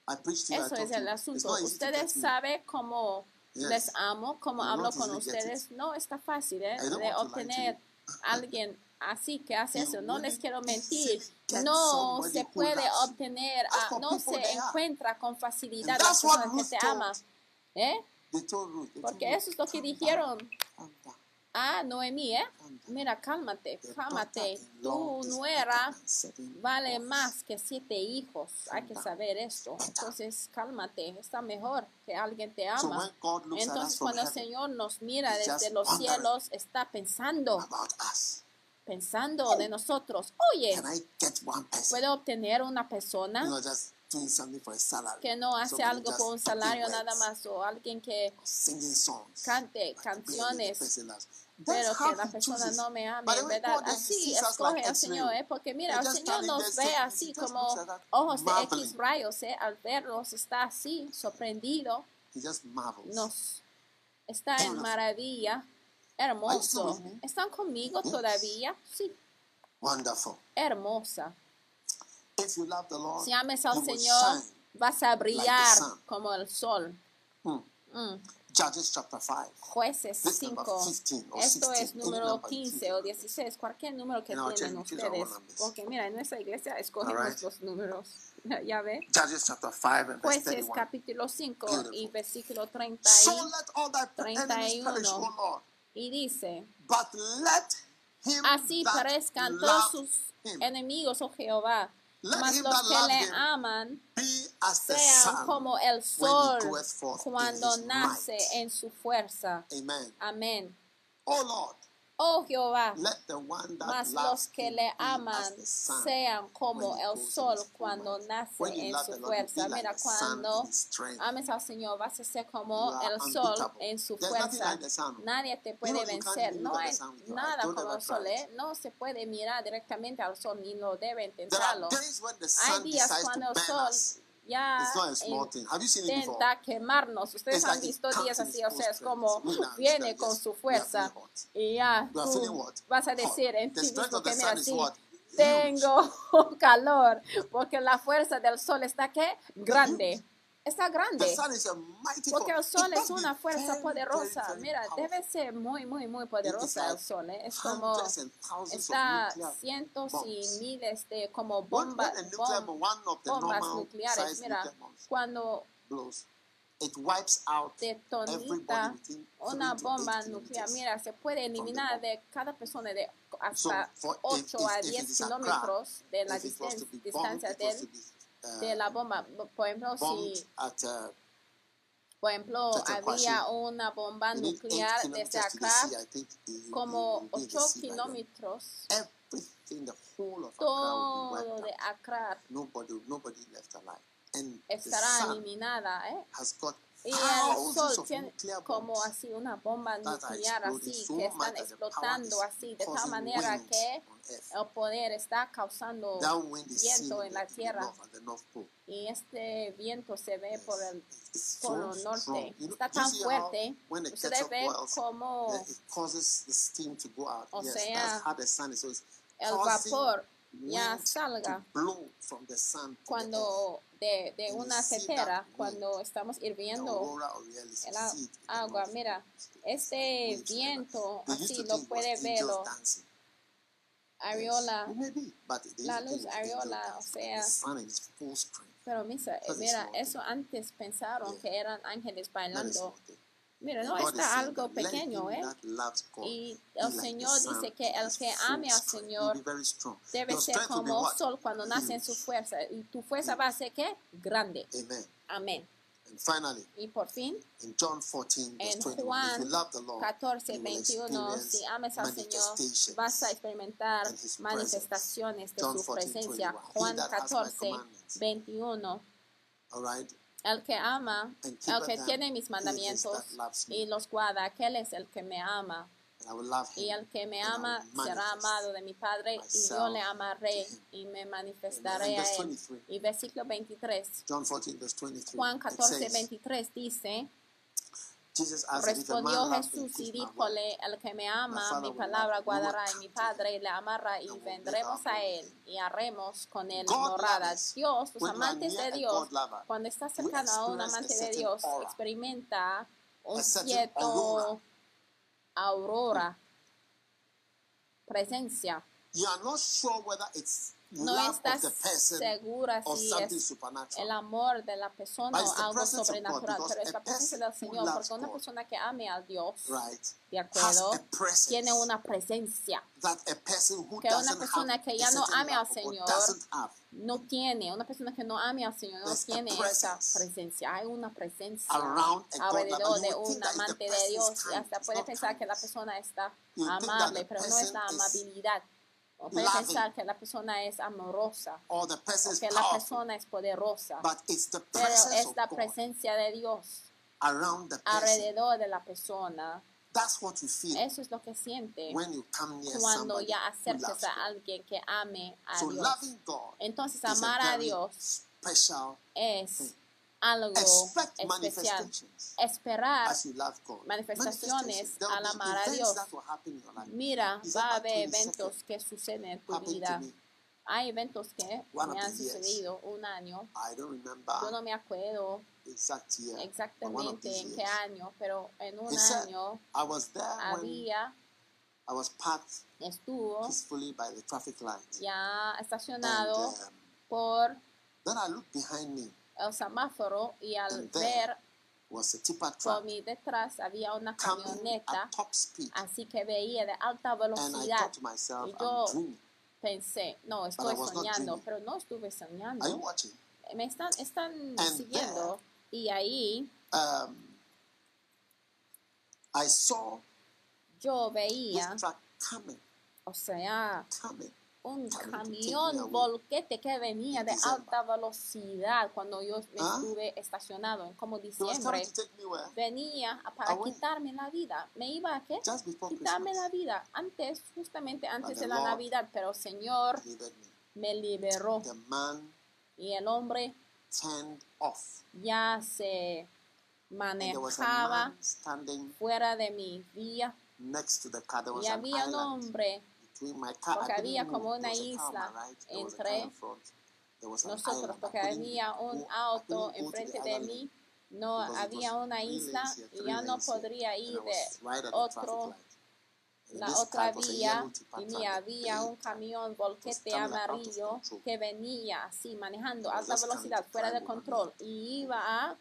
I preach to you. I eso talk es el asunto. Ustedes saben cómo Yes. les amo, cómo hablo con ustedes. No está fácil ¿eh? I de obtener you. alguien así que hace You eso. No les quiero mentir. No se puede obtener, for no se encuentra con facilidad what personas que te aman. ¿Eh? Porque eso es lo que "Calm down, dijeron calm down, a Noemí, ¿eh? Mira, cálmate, cálmate. Tu nuera vale más que siete hijos. Hay que saber esto. Entonces, cálmate. Está mejor que alguien te ama. Entonces, cuando el Señor nos mira desde los cielos, está pensando, pensando de nosotros. Oye? ¿puedo obtener una persona Que no hace algo por un salario nada más o alguien que Singing songs. cante canciones pero que la persona no me ame, verdad. Así escoge X-ray. Señor, ¿eh? Porque mira, el Señor nos ve así como ojos de. X rayos, ¿eh? Al verlos está así, sorprendido, nos está en maravilla, hermoso. ¿Están conmigo todavía? Sí, Wonderful. hermosa. If you love the Lord, Si ames al Señor, vas a brillar sun. como el sol. Hmm. Mm. Judges chapter 5. Jueces This number 5. 15 or Esto 16, es número number you 15 choose. o 16, cualquier número que our tienen ustedes. Porque mira, en nuestra iglesia escogemos Alright. los números. <laughs> Ya ve. Judges chapter 5 and Jueces 31. capítulo 5 Beautiful. y versículo 30 So y, let all thy enemies 31. perish, Lord. y dice, But let him así parezcan todos sus him enemigos, oh Jehová, mas los que le aman sean como el sol cuando nace en su fuerza. Amen. Amén. Oh Lord, Oh Jehová, let the one that mas los que le aman sean como el sol cuando nace en su fuerza. Mira, cuando ames al Señor vas a ser como el sol en su fuerza. Nadie te puede vencer. No hay nada como el sol. ¿eh? No se puede mirar directamente al sol ni lo debe There are intentarlo. Hay días cuando el sol. Ya intenta quemarnos. Ustedes han visto días así, o sea, es como viene con su fuerza. y ya tú vas a decir en ti mismo que mira, sí, tengo <laughs> calor, porque la fuerza del sol está que grande, está grande. a Porque el sol es una fuerza poderosa. Mira, debe ser muy, muy, muy poderosa el sol. ¿eh? Es como está cientos y miles de como a bombas normal nucleares. Mira, cuando it wipes out detonita una bomba nuclear. Mira, se puede eliminar de cada persona de So, hasta if, 8 a if, if 10 it is a kilómetros de la distan- distancia de, uh, de la bomba. Por ejemplo, si at por ejemplo había una bomba nuclear desde you como will be in the 8 sea by then. kilómetros, todo de. Accra Nobody, nobody left alive. And the estará eliminada, ¿eh? Y el thousands sol tiene como así una bomba nuclear así que están explotando así de tal manera que el poder está causando viento en la tierra. y este viento se ve por el polo norte. Está tan fuerte. Ustedes ven como the- it causes the steam to go out. O sea, el vapor ya salga. cuando de, de una tetera, cuando estamos hirviendo el agua. Mira, este viento así to lo puede verlo. but they la luz areola, o sea, strength. pero misa, Because it's mira, eso antes pensaron que eran ángeles bailando. Mira, no está algo pequeño, ¿eh? Y el Señor dice que el que ame al Señor debe ser como what? sol cuando nace en su fuerza. Y tu fuerza va a ser ¿qué? Grande. Amen. Amén. And finally, Y por fin, in John 14, verse en 21, if Juan you love the Lord, 14, you will 21, experience si ames al Señor, vas a experimentar manifestaciones de John su 14, presencia. 21. He Juan that has my 14, commandments. 21. All right? El que ama, el que tiene mis mandamientos y los guarda, aquel es el que me ama. Y el que me ama será amado de mi Padre, y yo le amaré y me manifestaré a él. 23. Y versículo 23, John 14, verse 23. Juan it 14, says, 23 dice, Jesus answered, if a respondió Jesús y díjole, el que me ama, mi palabra guardará y mi Padre le amará y vendremos a él y haremos con él God morada. loves. Dios, los amantes de Dios, cuando estás cercano a un amante de Dios, experimenta un cierto aurora. aurora, presencia. You are not sure whether it's No estás segura si es el amor de la persona o algo sobrenatural, pero es la presencia del Señor, porque una persona que ame a Dios, de acuerdo, tiene una presencia. que una persona que ya no ame al Señor no tiene, una persona que no ame al Señor no tiene esa presencia, hay una presencia alrededor de un amante de Dios y hasta puede pensar que la persona está amable, pero no es la amabilidad. O puede loving. pensar que la persona es amorosa or the person o que la persona es poderosa, But it's the pero presence es of la presencia de Dios around the person. alrededor de la persona. That's what you feel Eso es lo que siente when you come near cuando ya acercas a alguien que ame a So Dios. loving God Entonces a amar a very Dios es. Algo especial. Esperar manifestaciones al amar a Dios. Mira, va a haber 22nd eventos que suceden en tu vida. Hay eventos que me han sucedido un año. Yo no me acuerdo exactamente en qué año, pero en un año había, I was parked estuvo peacefully by the traffic light. ya And estacionado um, por then I looked behind me. El semáforo y al ver por mi detrás había una camioneta, así que veía de alta velocidad. myself, Y yo. Pensé, no, estoy soñando, pero no estuve soñando. Me están, están And siguiendo y ahí Um, I saw yo veía, truck coming, o sea, coming. Un camión volquete que venía de alta velocidad cuando yo me Ah. estuve estacionado en como diciembre. Venía para Away. quitarme la vida. Me iba a qué? Quitarme la vida antes, justamente antes de la Navidad, pero Señor me. liberó y el hombre ya se manejaba fuera de mi vía y había un hombre. Porque había como una isla entre nosotros, porque había un auto enfrente de mí, no había una isla y ya no podría ir de otro la otra vía y me había un camión volquete amarillo que venía así manejando a alta velocidad fuera de control y iba a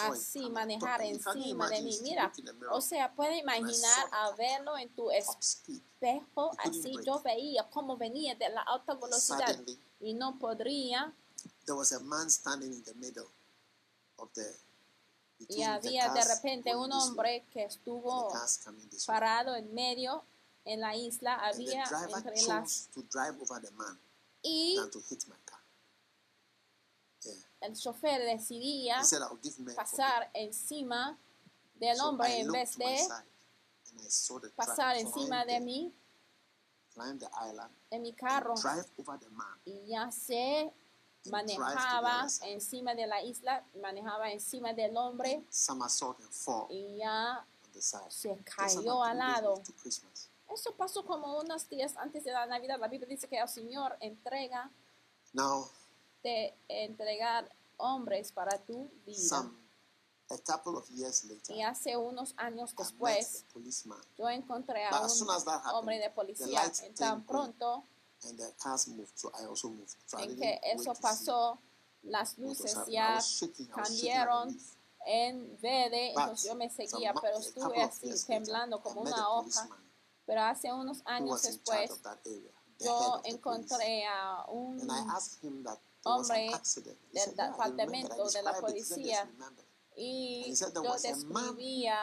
así, manejar encima de mí. Mira, o sea, puede imaginar a verlo en tu espejo, así yo veía cómo venía de la alta velocidad y no podría. y había de repente un hombre que estuvo parado en medio en la isla, había entre las... Y el chofer decidía pasar encima del hombre en vez de pasar encima de mí en mi carro y ya se manejaba encima de la isla, manejaba encima del hombre y ya se cayó al lado. Eso pasó como unos días antes de la Navidad. La Biblia dice que el Señor entrega te entregar hombres para tu vida. Some, a couple of years later, y hace unos años después, yo encontré a But un as as happened, hombre de policía. Y tan pronto and the cars moved, so I also moved. So en que eso pasó, las luces ya cambiaron en verde, entonces yo me seguía, pero estuve así temblando como una hoja. Pero hace unos años después, yo encontré a un hombre del departamento de la policía y yo describía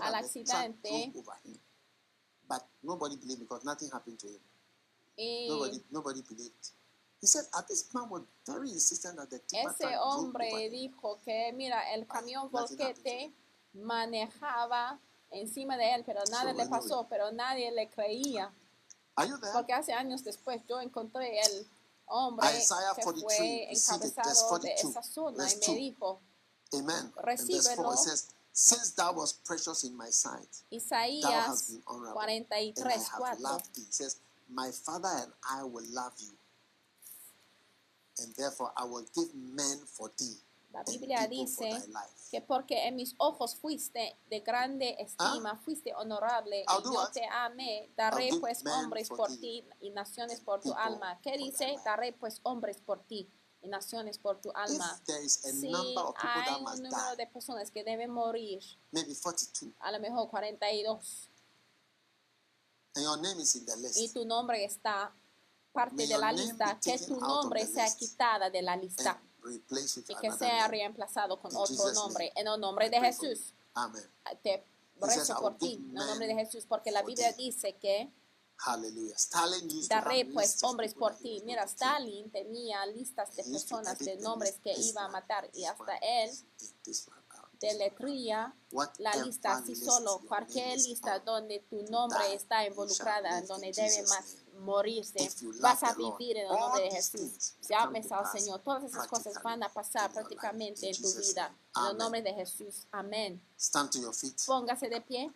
al accidente. But nobody believed because nothing happened to him. Y nobody, nobody believed. He said, At this man was very insistent that the Ese hombre dijo que, mira, el camión volquete manejaba encima de él, pero nada so le pasó, pero nadie le creía. Porque hace años después yo encontré el hombre Isaiah que 43, fue you see verse encabezado de 42, esa zona y verse me 2. dijo, Amen. And verse Recíbelo. 4 it says, Since thou was precious in my sight, thou hast Isaías been honorable, and I 43, have 4. loved thee. It says, My father and I will love you, and therefore I will give men for thee. La and Biblia dice thy life. Que porque en mis ojos fuiste de grande estima, fuiste honorable y yo what? te amé, daré I'll give pues hombres por ti y naciones por tu alma. ¿Qué dice? Daré pues hombres por ti y naciones por tu alma. Si hay un número de personas que deben morir, maybe 42, a lo mejor 42, and your name is in the y tu nombre está parte de la lista, que tu nombre sea quitada de la lista y que sea reemplazado con otro nombre, en el nombre de Jesús. Amén. Te rezo por ti, en el nombre de Jesús, porque la Biblia dice que Aleluya. Daré pues hombres por ti. Mira, Stalin tenía listas de personas, de nombres que iba a matar y hasta él deletría la lista así solo, cualquier lista donde tu nombre está involucrada, donde debe más morirse, vas a vivir en el nombre de Jesús. Se ha Señor, todas esas cosas van a pasar prácticamente en tu vida. En el nombre de Jesús. Amén. Póngase de pie.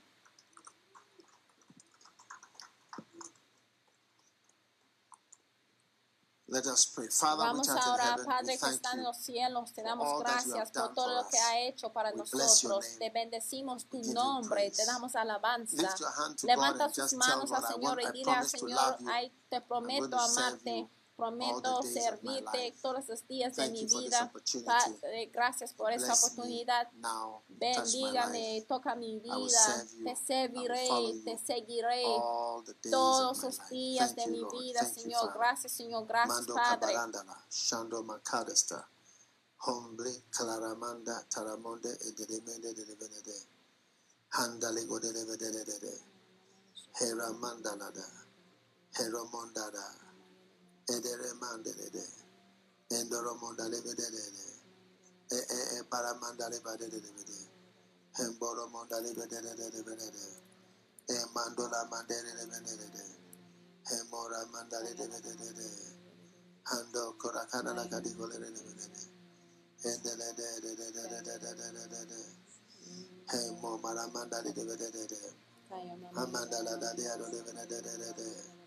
Vamos a orar, Padre que está en los cielos, te damos gracias por todo lo que ha hecho para nosotros. Te bendecimos tu nombre, te damos alabanza. Levanta tus manos al Señor y dile al Señor, te prometo amarte. Prometo servirte todos los días de mi vida. Ah, eh, gracias por esta oportunidad. Bendígame, toca mi vida. Te serviré, te seguiré todos los días de mi vida, Señor. Gracias, Señor. Gracias, Padre. Hombre, edere mandelede endoro mondalebedede e e e para mandalebedede emboro mondalebedede e mandola mandelebedede emora mandalebedede ando korakana la kadigolerebedede endelede emo mara mandalebedede amandala dadi adolebedede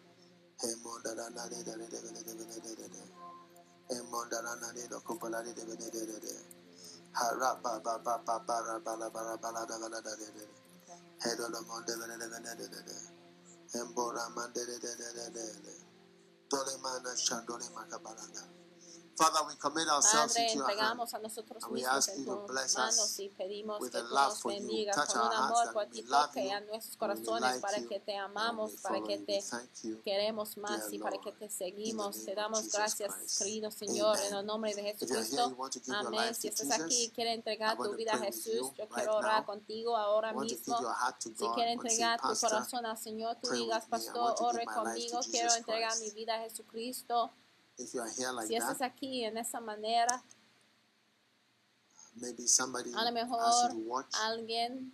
Dolemana Shandole Makabalanda. Father, we commit ourselves Padre, into your hand. entregamos a nosotros mismos en tus manos y pedimos que tú nos bendigas con our un amor por ti, toque a nuestros corazones para que te amamos, para que te queremos más y para que te seguimos. Te damos gracias, querido Señor, en el nombre de Jesucristo. Amén. Si estás aquí y quieres entregar tu vida a Jesús, yo quiero orar contigo ahora mismo. Si quieres entregar tu corazón al Señor, tú digas, Pastor, ore conmigo, quiero entregar mi vida a Jesucristo. If you are here like Si estás aquí en esa manera, maybe somebody a lo mejor you to watch. alguien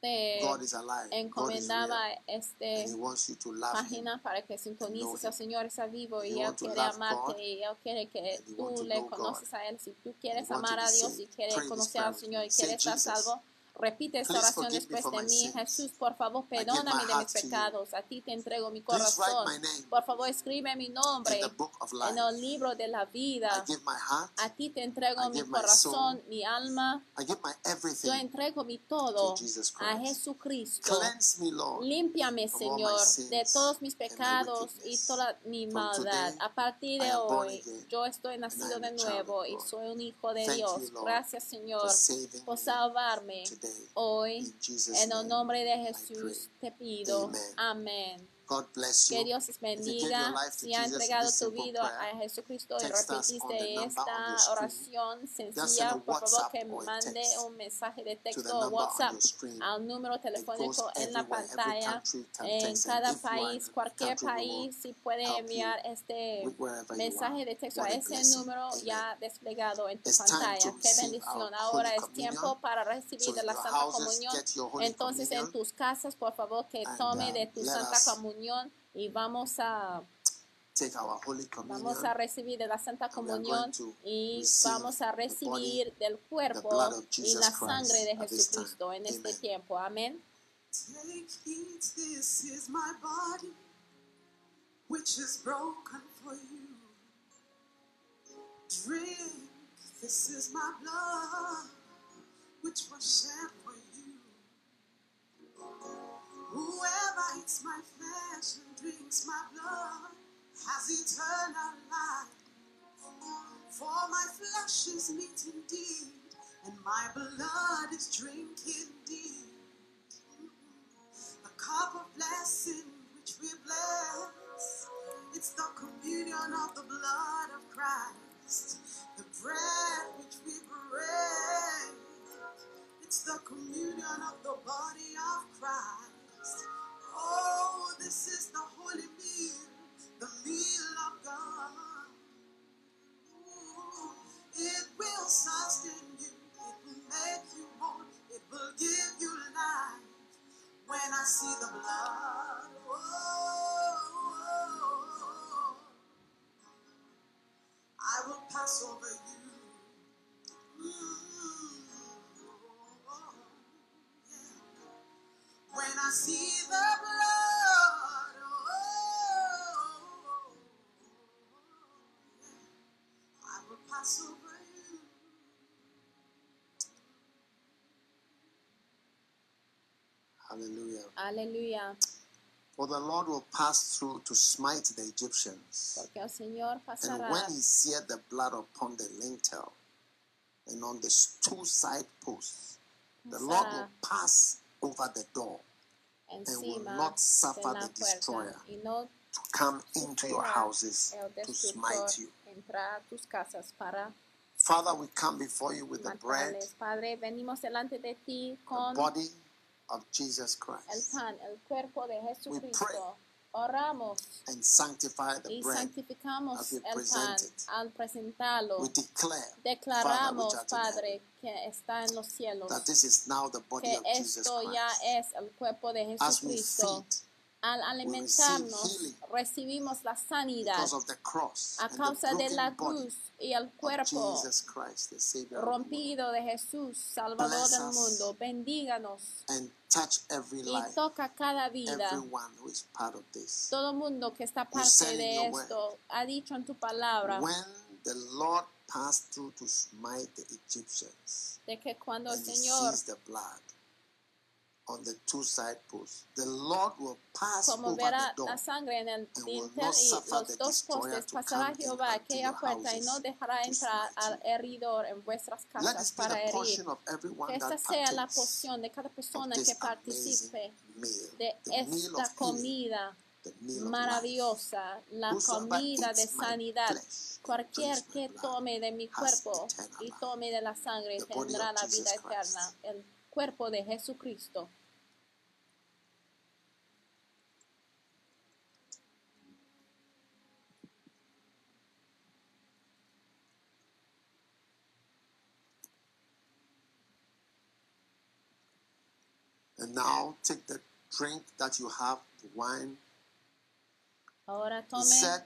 te God is alive. God is encomendaba este And He wants you to love Him. página para que sintonices al Señor está vivo y Él quiere amarte God, y Él quiere que tú le God, conoces a Él. Si tú quieres amar a Dios y quieres Pray this conocer al Señor y quieres estar Jesus, salvo, repite esta oración después de mí. Jesús, por favor, perdóname de mis pecados. A ti te entrego mi corazón. Por favor, escribe mi nombre en el libro de la vida. A ti te entrego mi corazón, mi alma. Yo entrego mi todo a. Jesucristo. Cleanse me, Lord. Límpiame, Señor, de todos mis pecados y toda mi maldad. A partir de hoy, yo estoy nacido de nuevo y soy un hijo de Thank Dios. Gracias, Señor, por me salvarme. Hoy. En el nombre de Jesús te pido. Amén. God bless you. Que Dios les bendiga. Si ha entregado tu vida a Jesucristo y repetiste esta oración sencilla, por favor que mande un mensaje de texto o WhatsApp al número telefónico en la pantalla. En cada país, cualquier país, si puede enviar este mensaje de texto a ese número ya desplegado en tu pantalla. Qué bendición. Ahora es tiempo para recibir de la Santa Comunión. Entonces en tus casas, por favor, que tome uh, de tu Santa us Comunión y vamos a take our Holy Communion. Vamos a recibir de la Santa Comunión going to y receive vamos a the body, recibir del the cuerpo blood of y Jesus la sangre de Christ at this time. Jesucristo en este Amen. tiempo. Amén. Take, eat, this is my body, which is broken for you. Drink, this is my blood, which was shed. Whoever eats my flesh and drinks my blood has eternal life. For my flesh is meat indeed, and my blood is drink indeed. The cup of blessing which we bless, it's the communion of the blood of Christ. The bread which we break, it's the communion of the body of Christ. Oh, this is the holy meal, the meal of God. Ooh, It will sustain you, it will make you whole, it will give you life when I see the blood. Oh, oh, oh, oh I will pass over you. When I see the blood, oh. I will pass over you. Hallelujah. Aleluya. For the Lord will pass through to smite the Egyptians. Porque el Señor And pasará when he seeth the blood upon the lintel and on the two side posts, the Lord will pass over the door encima not suffer de la the puerta destroyer y no to come into your sufrirá houses el to destructor smite you. entrar a tus casas para Father, we come before you with the bread, matarles. Padre, venimos delante de ti the con body of Jesus el Christ, pan, el cuerpo de pray Jesucristo. Oramos and sanctify the y bread. santificamos as we el pan al presentarlo. We declare, Father, Declaramos, Padre, que está en los cielos, that this is now the body que of Jesus esto ya Christ. es el cuerpo de Jesucristo. Al alimentarnos, recibimos la sanidad a causa de la cruz y el cuerpo rompido de Jesús, Salvador del mundo. Bendíganos y toca cada vida. Todo mundo que está parte de esto ha dicho en tu palabra When the Lord passed through to smite the Egyptians, de que cuando el Señor the blood on the two side posts. The Lord will pass como over verá the door la sangre en el dintel y los dos postes, pasará Jehová aquella puerta y no dejará entrar al heridor en vuestras casas para herir. portion of everyone Que esta sea la porción de cada persona this que participe meal, de esta comida maravillosa, la comida de sanidad. Cualquier que blood tome de mi cuerpo eternal y life. tome de la sangre The body tendrá of la Jesus vida Christ. eterna. El cuerpo de Jesucristo. Now take the drink that you have, the wine. Ahora He tome said,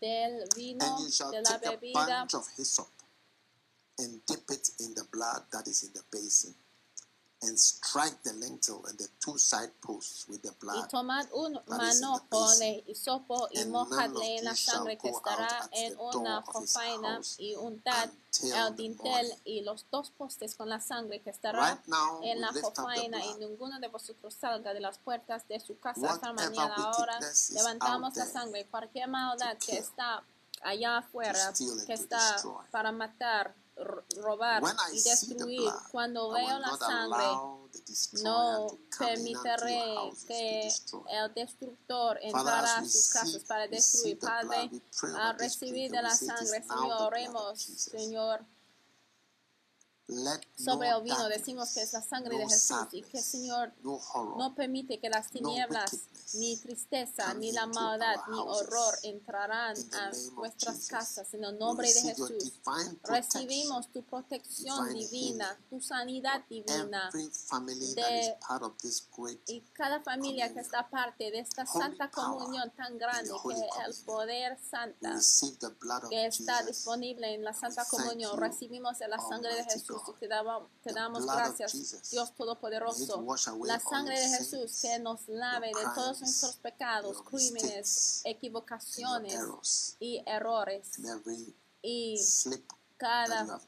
del vino, and you shall de la take a bunch of hyssop and dip it in the blood that is in the basin, and strike the lintel and the two side posts with the y blood. tomad un manojo basin. de hisopo y mojadle en la sangre que estará en una jofaina y untad el dintel y los dos postes con la sangre que estará Right now, en la jofaina y ninguno de vosotros salga de las puertas de su casa hasta mañana. Ahora levantamos la sangre, cualquier maldad que está allá afuera, que está para matar, robar y destruir. Cuando veo la sangre, no permitiré que el destructor entrara a sus casas para destruir. Padre, we pray a over this recibir de la sangre, Señor, oremos. Señor, sobre el vino decimos que es la sangre de Jesús y que, Señor, no permite que las tinieblas, ni tristeza, ni la maldad, ni horror entrarán a vuestras casas. En el nombre de Jesús, recibimos tu protección divina, tu sanidad divina. De- Y cada familia que está parte de esta santa comunión tan grande que Holy el poder santa que está disponible en la Santa Comunión. Recibimos la sangre de Jesús y te, daba- te damos gracias. Dios Todopoderoso. La sangre de Jesús que nos lave de todos nuestros pecados, crímenes, equivocaciones y errores. Y cada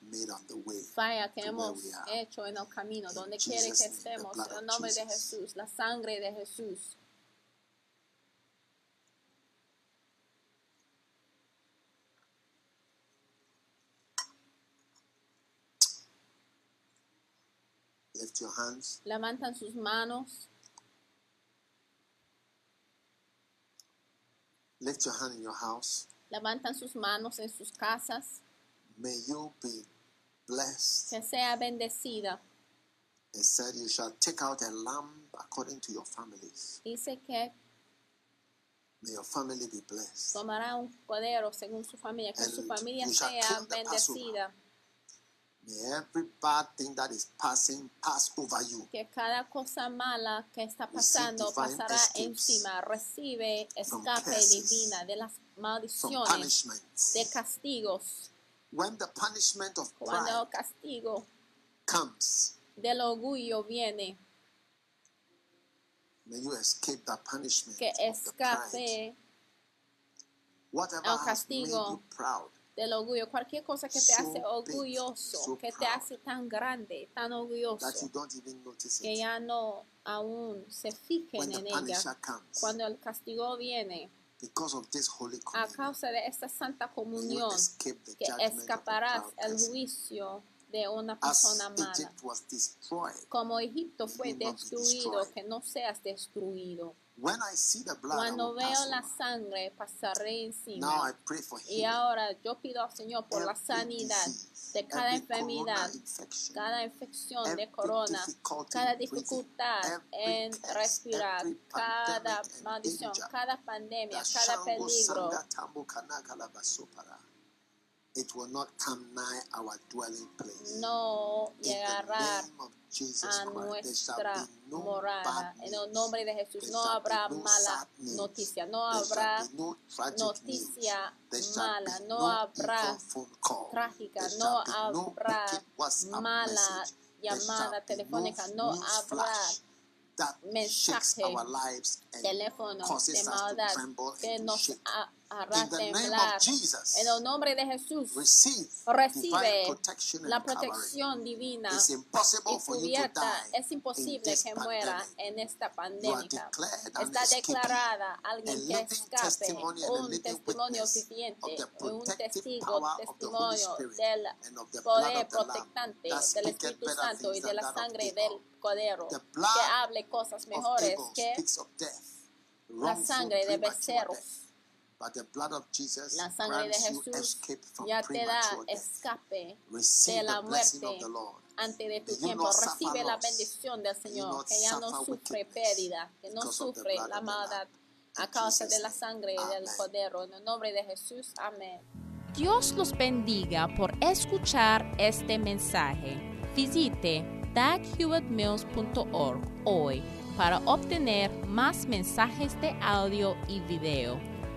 falla que hemos hecho en el camino, In donde quiere que estemos, en el nombre de. Jesús, la sangre de Jesús. Levantan sus manos, Lift your hand in your house. levantan sus manos en sus casas, May you be blessed. que sea bendecida. It said, You shall take out a lamb according to your families. Dice que May your family be blessed. tomará un cordero según su familia, que su And familia you shall sea bendecida, every bad thing that is passing pass over you. que cada cosa mala que está pasando pasará encima, recibe escape divina de las maldiciones, de castigos. When the punishment of Cuando el castigo comes, del orgullo viene, may you escape that punishment que of the pride. escape Whatever el has made castigo you proud, del orgullo, cualquier cosa que te So hace orgulloso, so que te hace tan grande, tan that you orgulloso, don't even notice que ya no aún se fijen en ella. comes, Cuando el castigo viene, because of this holy a causa de esta santa comunión, que escaparás el juicio de una persona mala. Como Egipto fue destruido, que no seas destruido. When I see the blood, I Cuando will veo pass la sangre, pasaré Now encima. I pray for Y healing. ahora yo pido al Señor por la Every sanidad disease, de cada every corona enfermedad, infection, cada infección every de corona, difficulty cada in breathing, dificultad every en curse, respirar, every cada pandemic and maldición, danger, cada pandemia, cada Shango peligro, Sanga Tambo Kanaka Labasopara, it will not come nigh our dwelling place. no llegará a nuestra no morada. En el nombre de Jesús no habrá mala noticia, no habrá noticia mala, no habrá trágica, no habrá mala llamada telefónica, no habrá mensaje teléfono de maldad que nos hará temblar. of Jesus, En el nombre de Jesús, recibe la protección divina y cubierta. Es in imposible que muera en esta pandemia. Está declarada alguien que escape, un testimonio viviente, un testigo, testimonio del poder protectante del Espíritu Santo y de la sangre del Cordero, que hable cosas mejores que la sangre de becerros. But the blood of Jesus La sangre de grants you Jesús escape from ya te da premature death. escape Receive de la the blessing muerte of the Lord. antes de tu tiempo. not suffer Recibe la bendición del Señor, not que ya no suffer sufre pérdida, que no sufre la of the maldad a causa de la sangre del Amen. Cordero. En el nombre de Jesús, amén. Dios los bendiga por escuchar este mensaje. Visite daghewittmills.org hoy para obtener más mensajes de audio y video,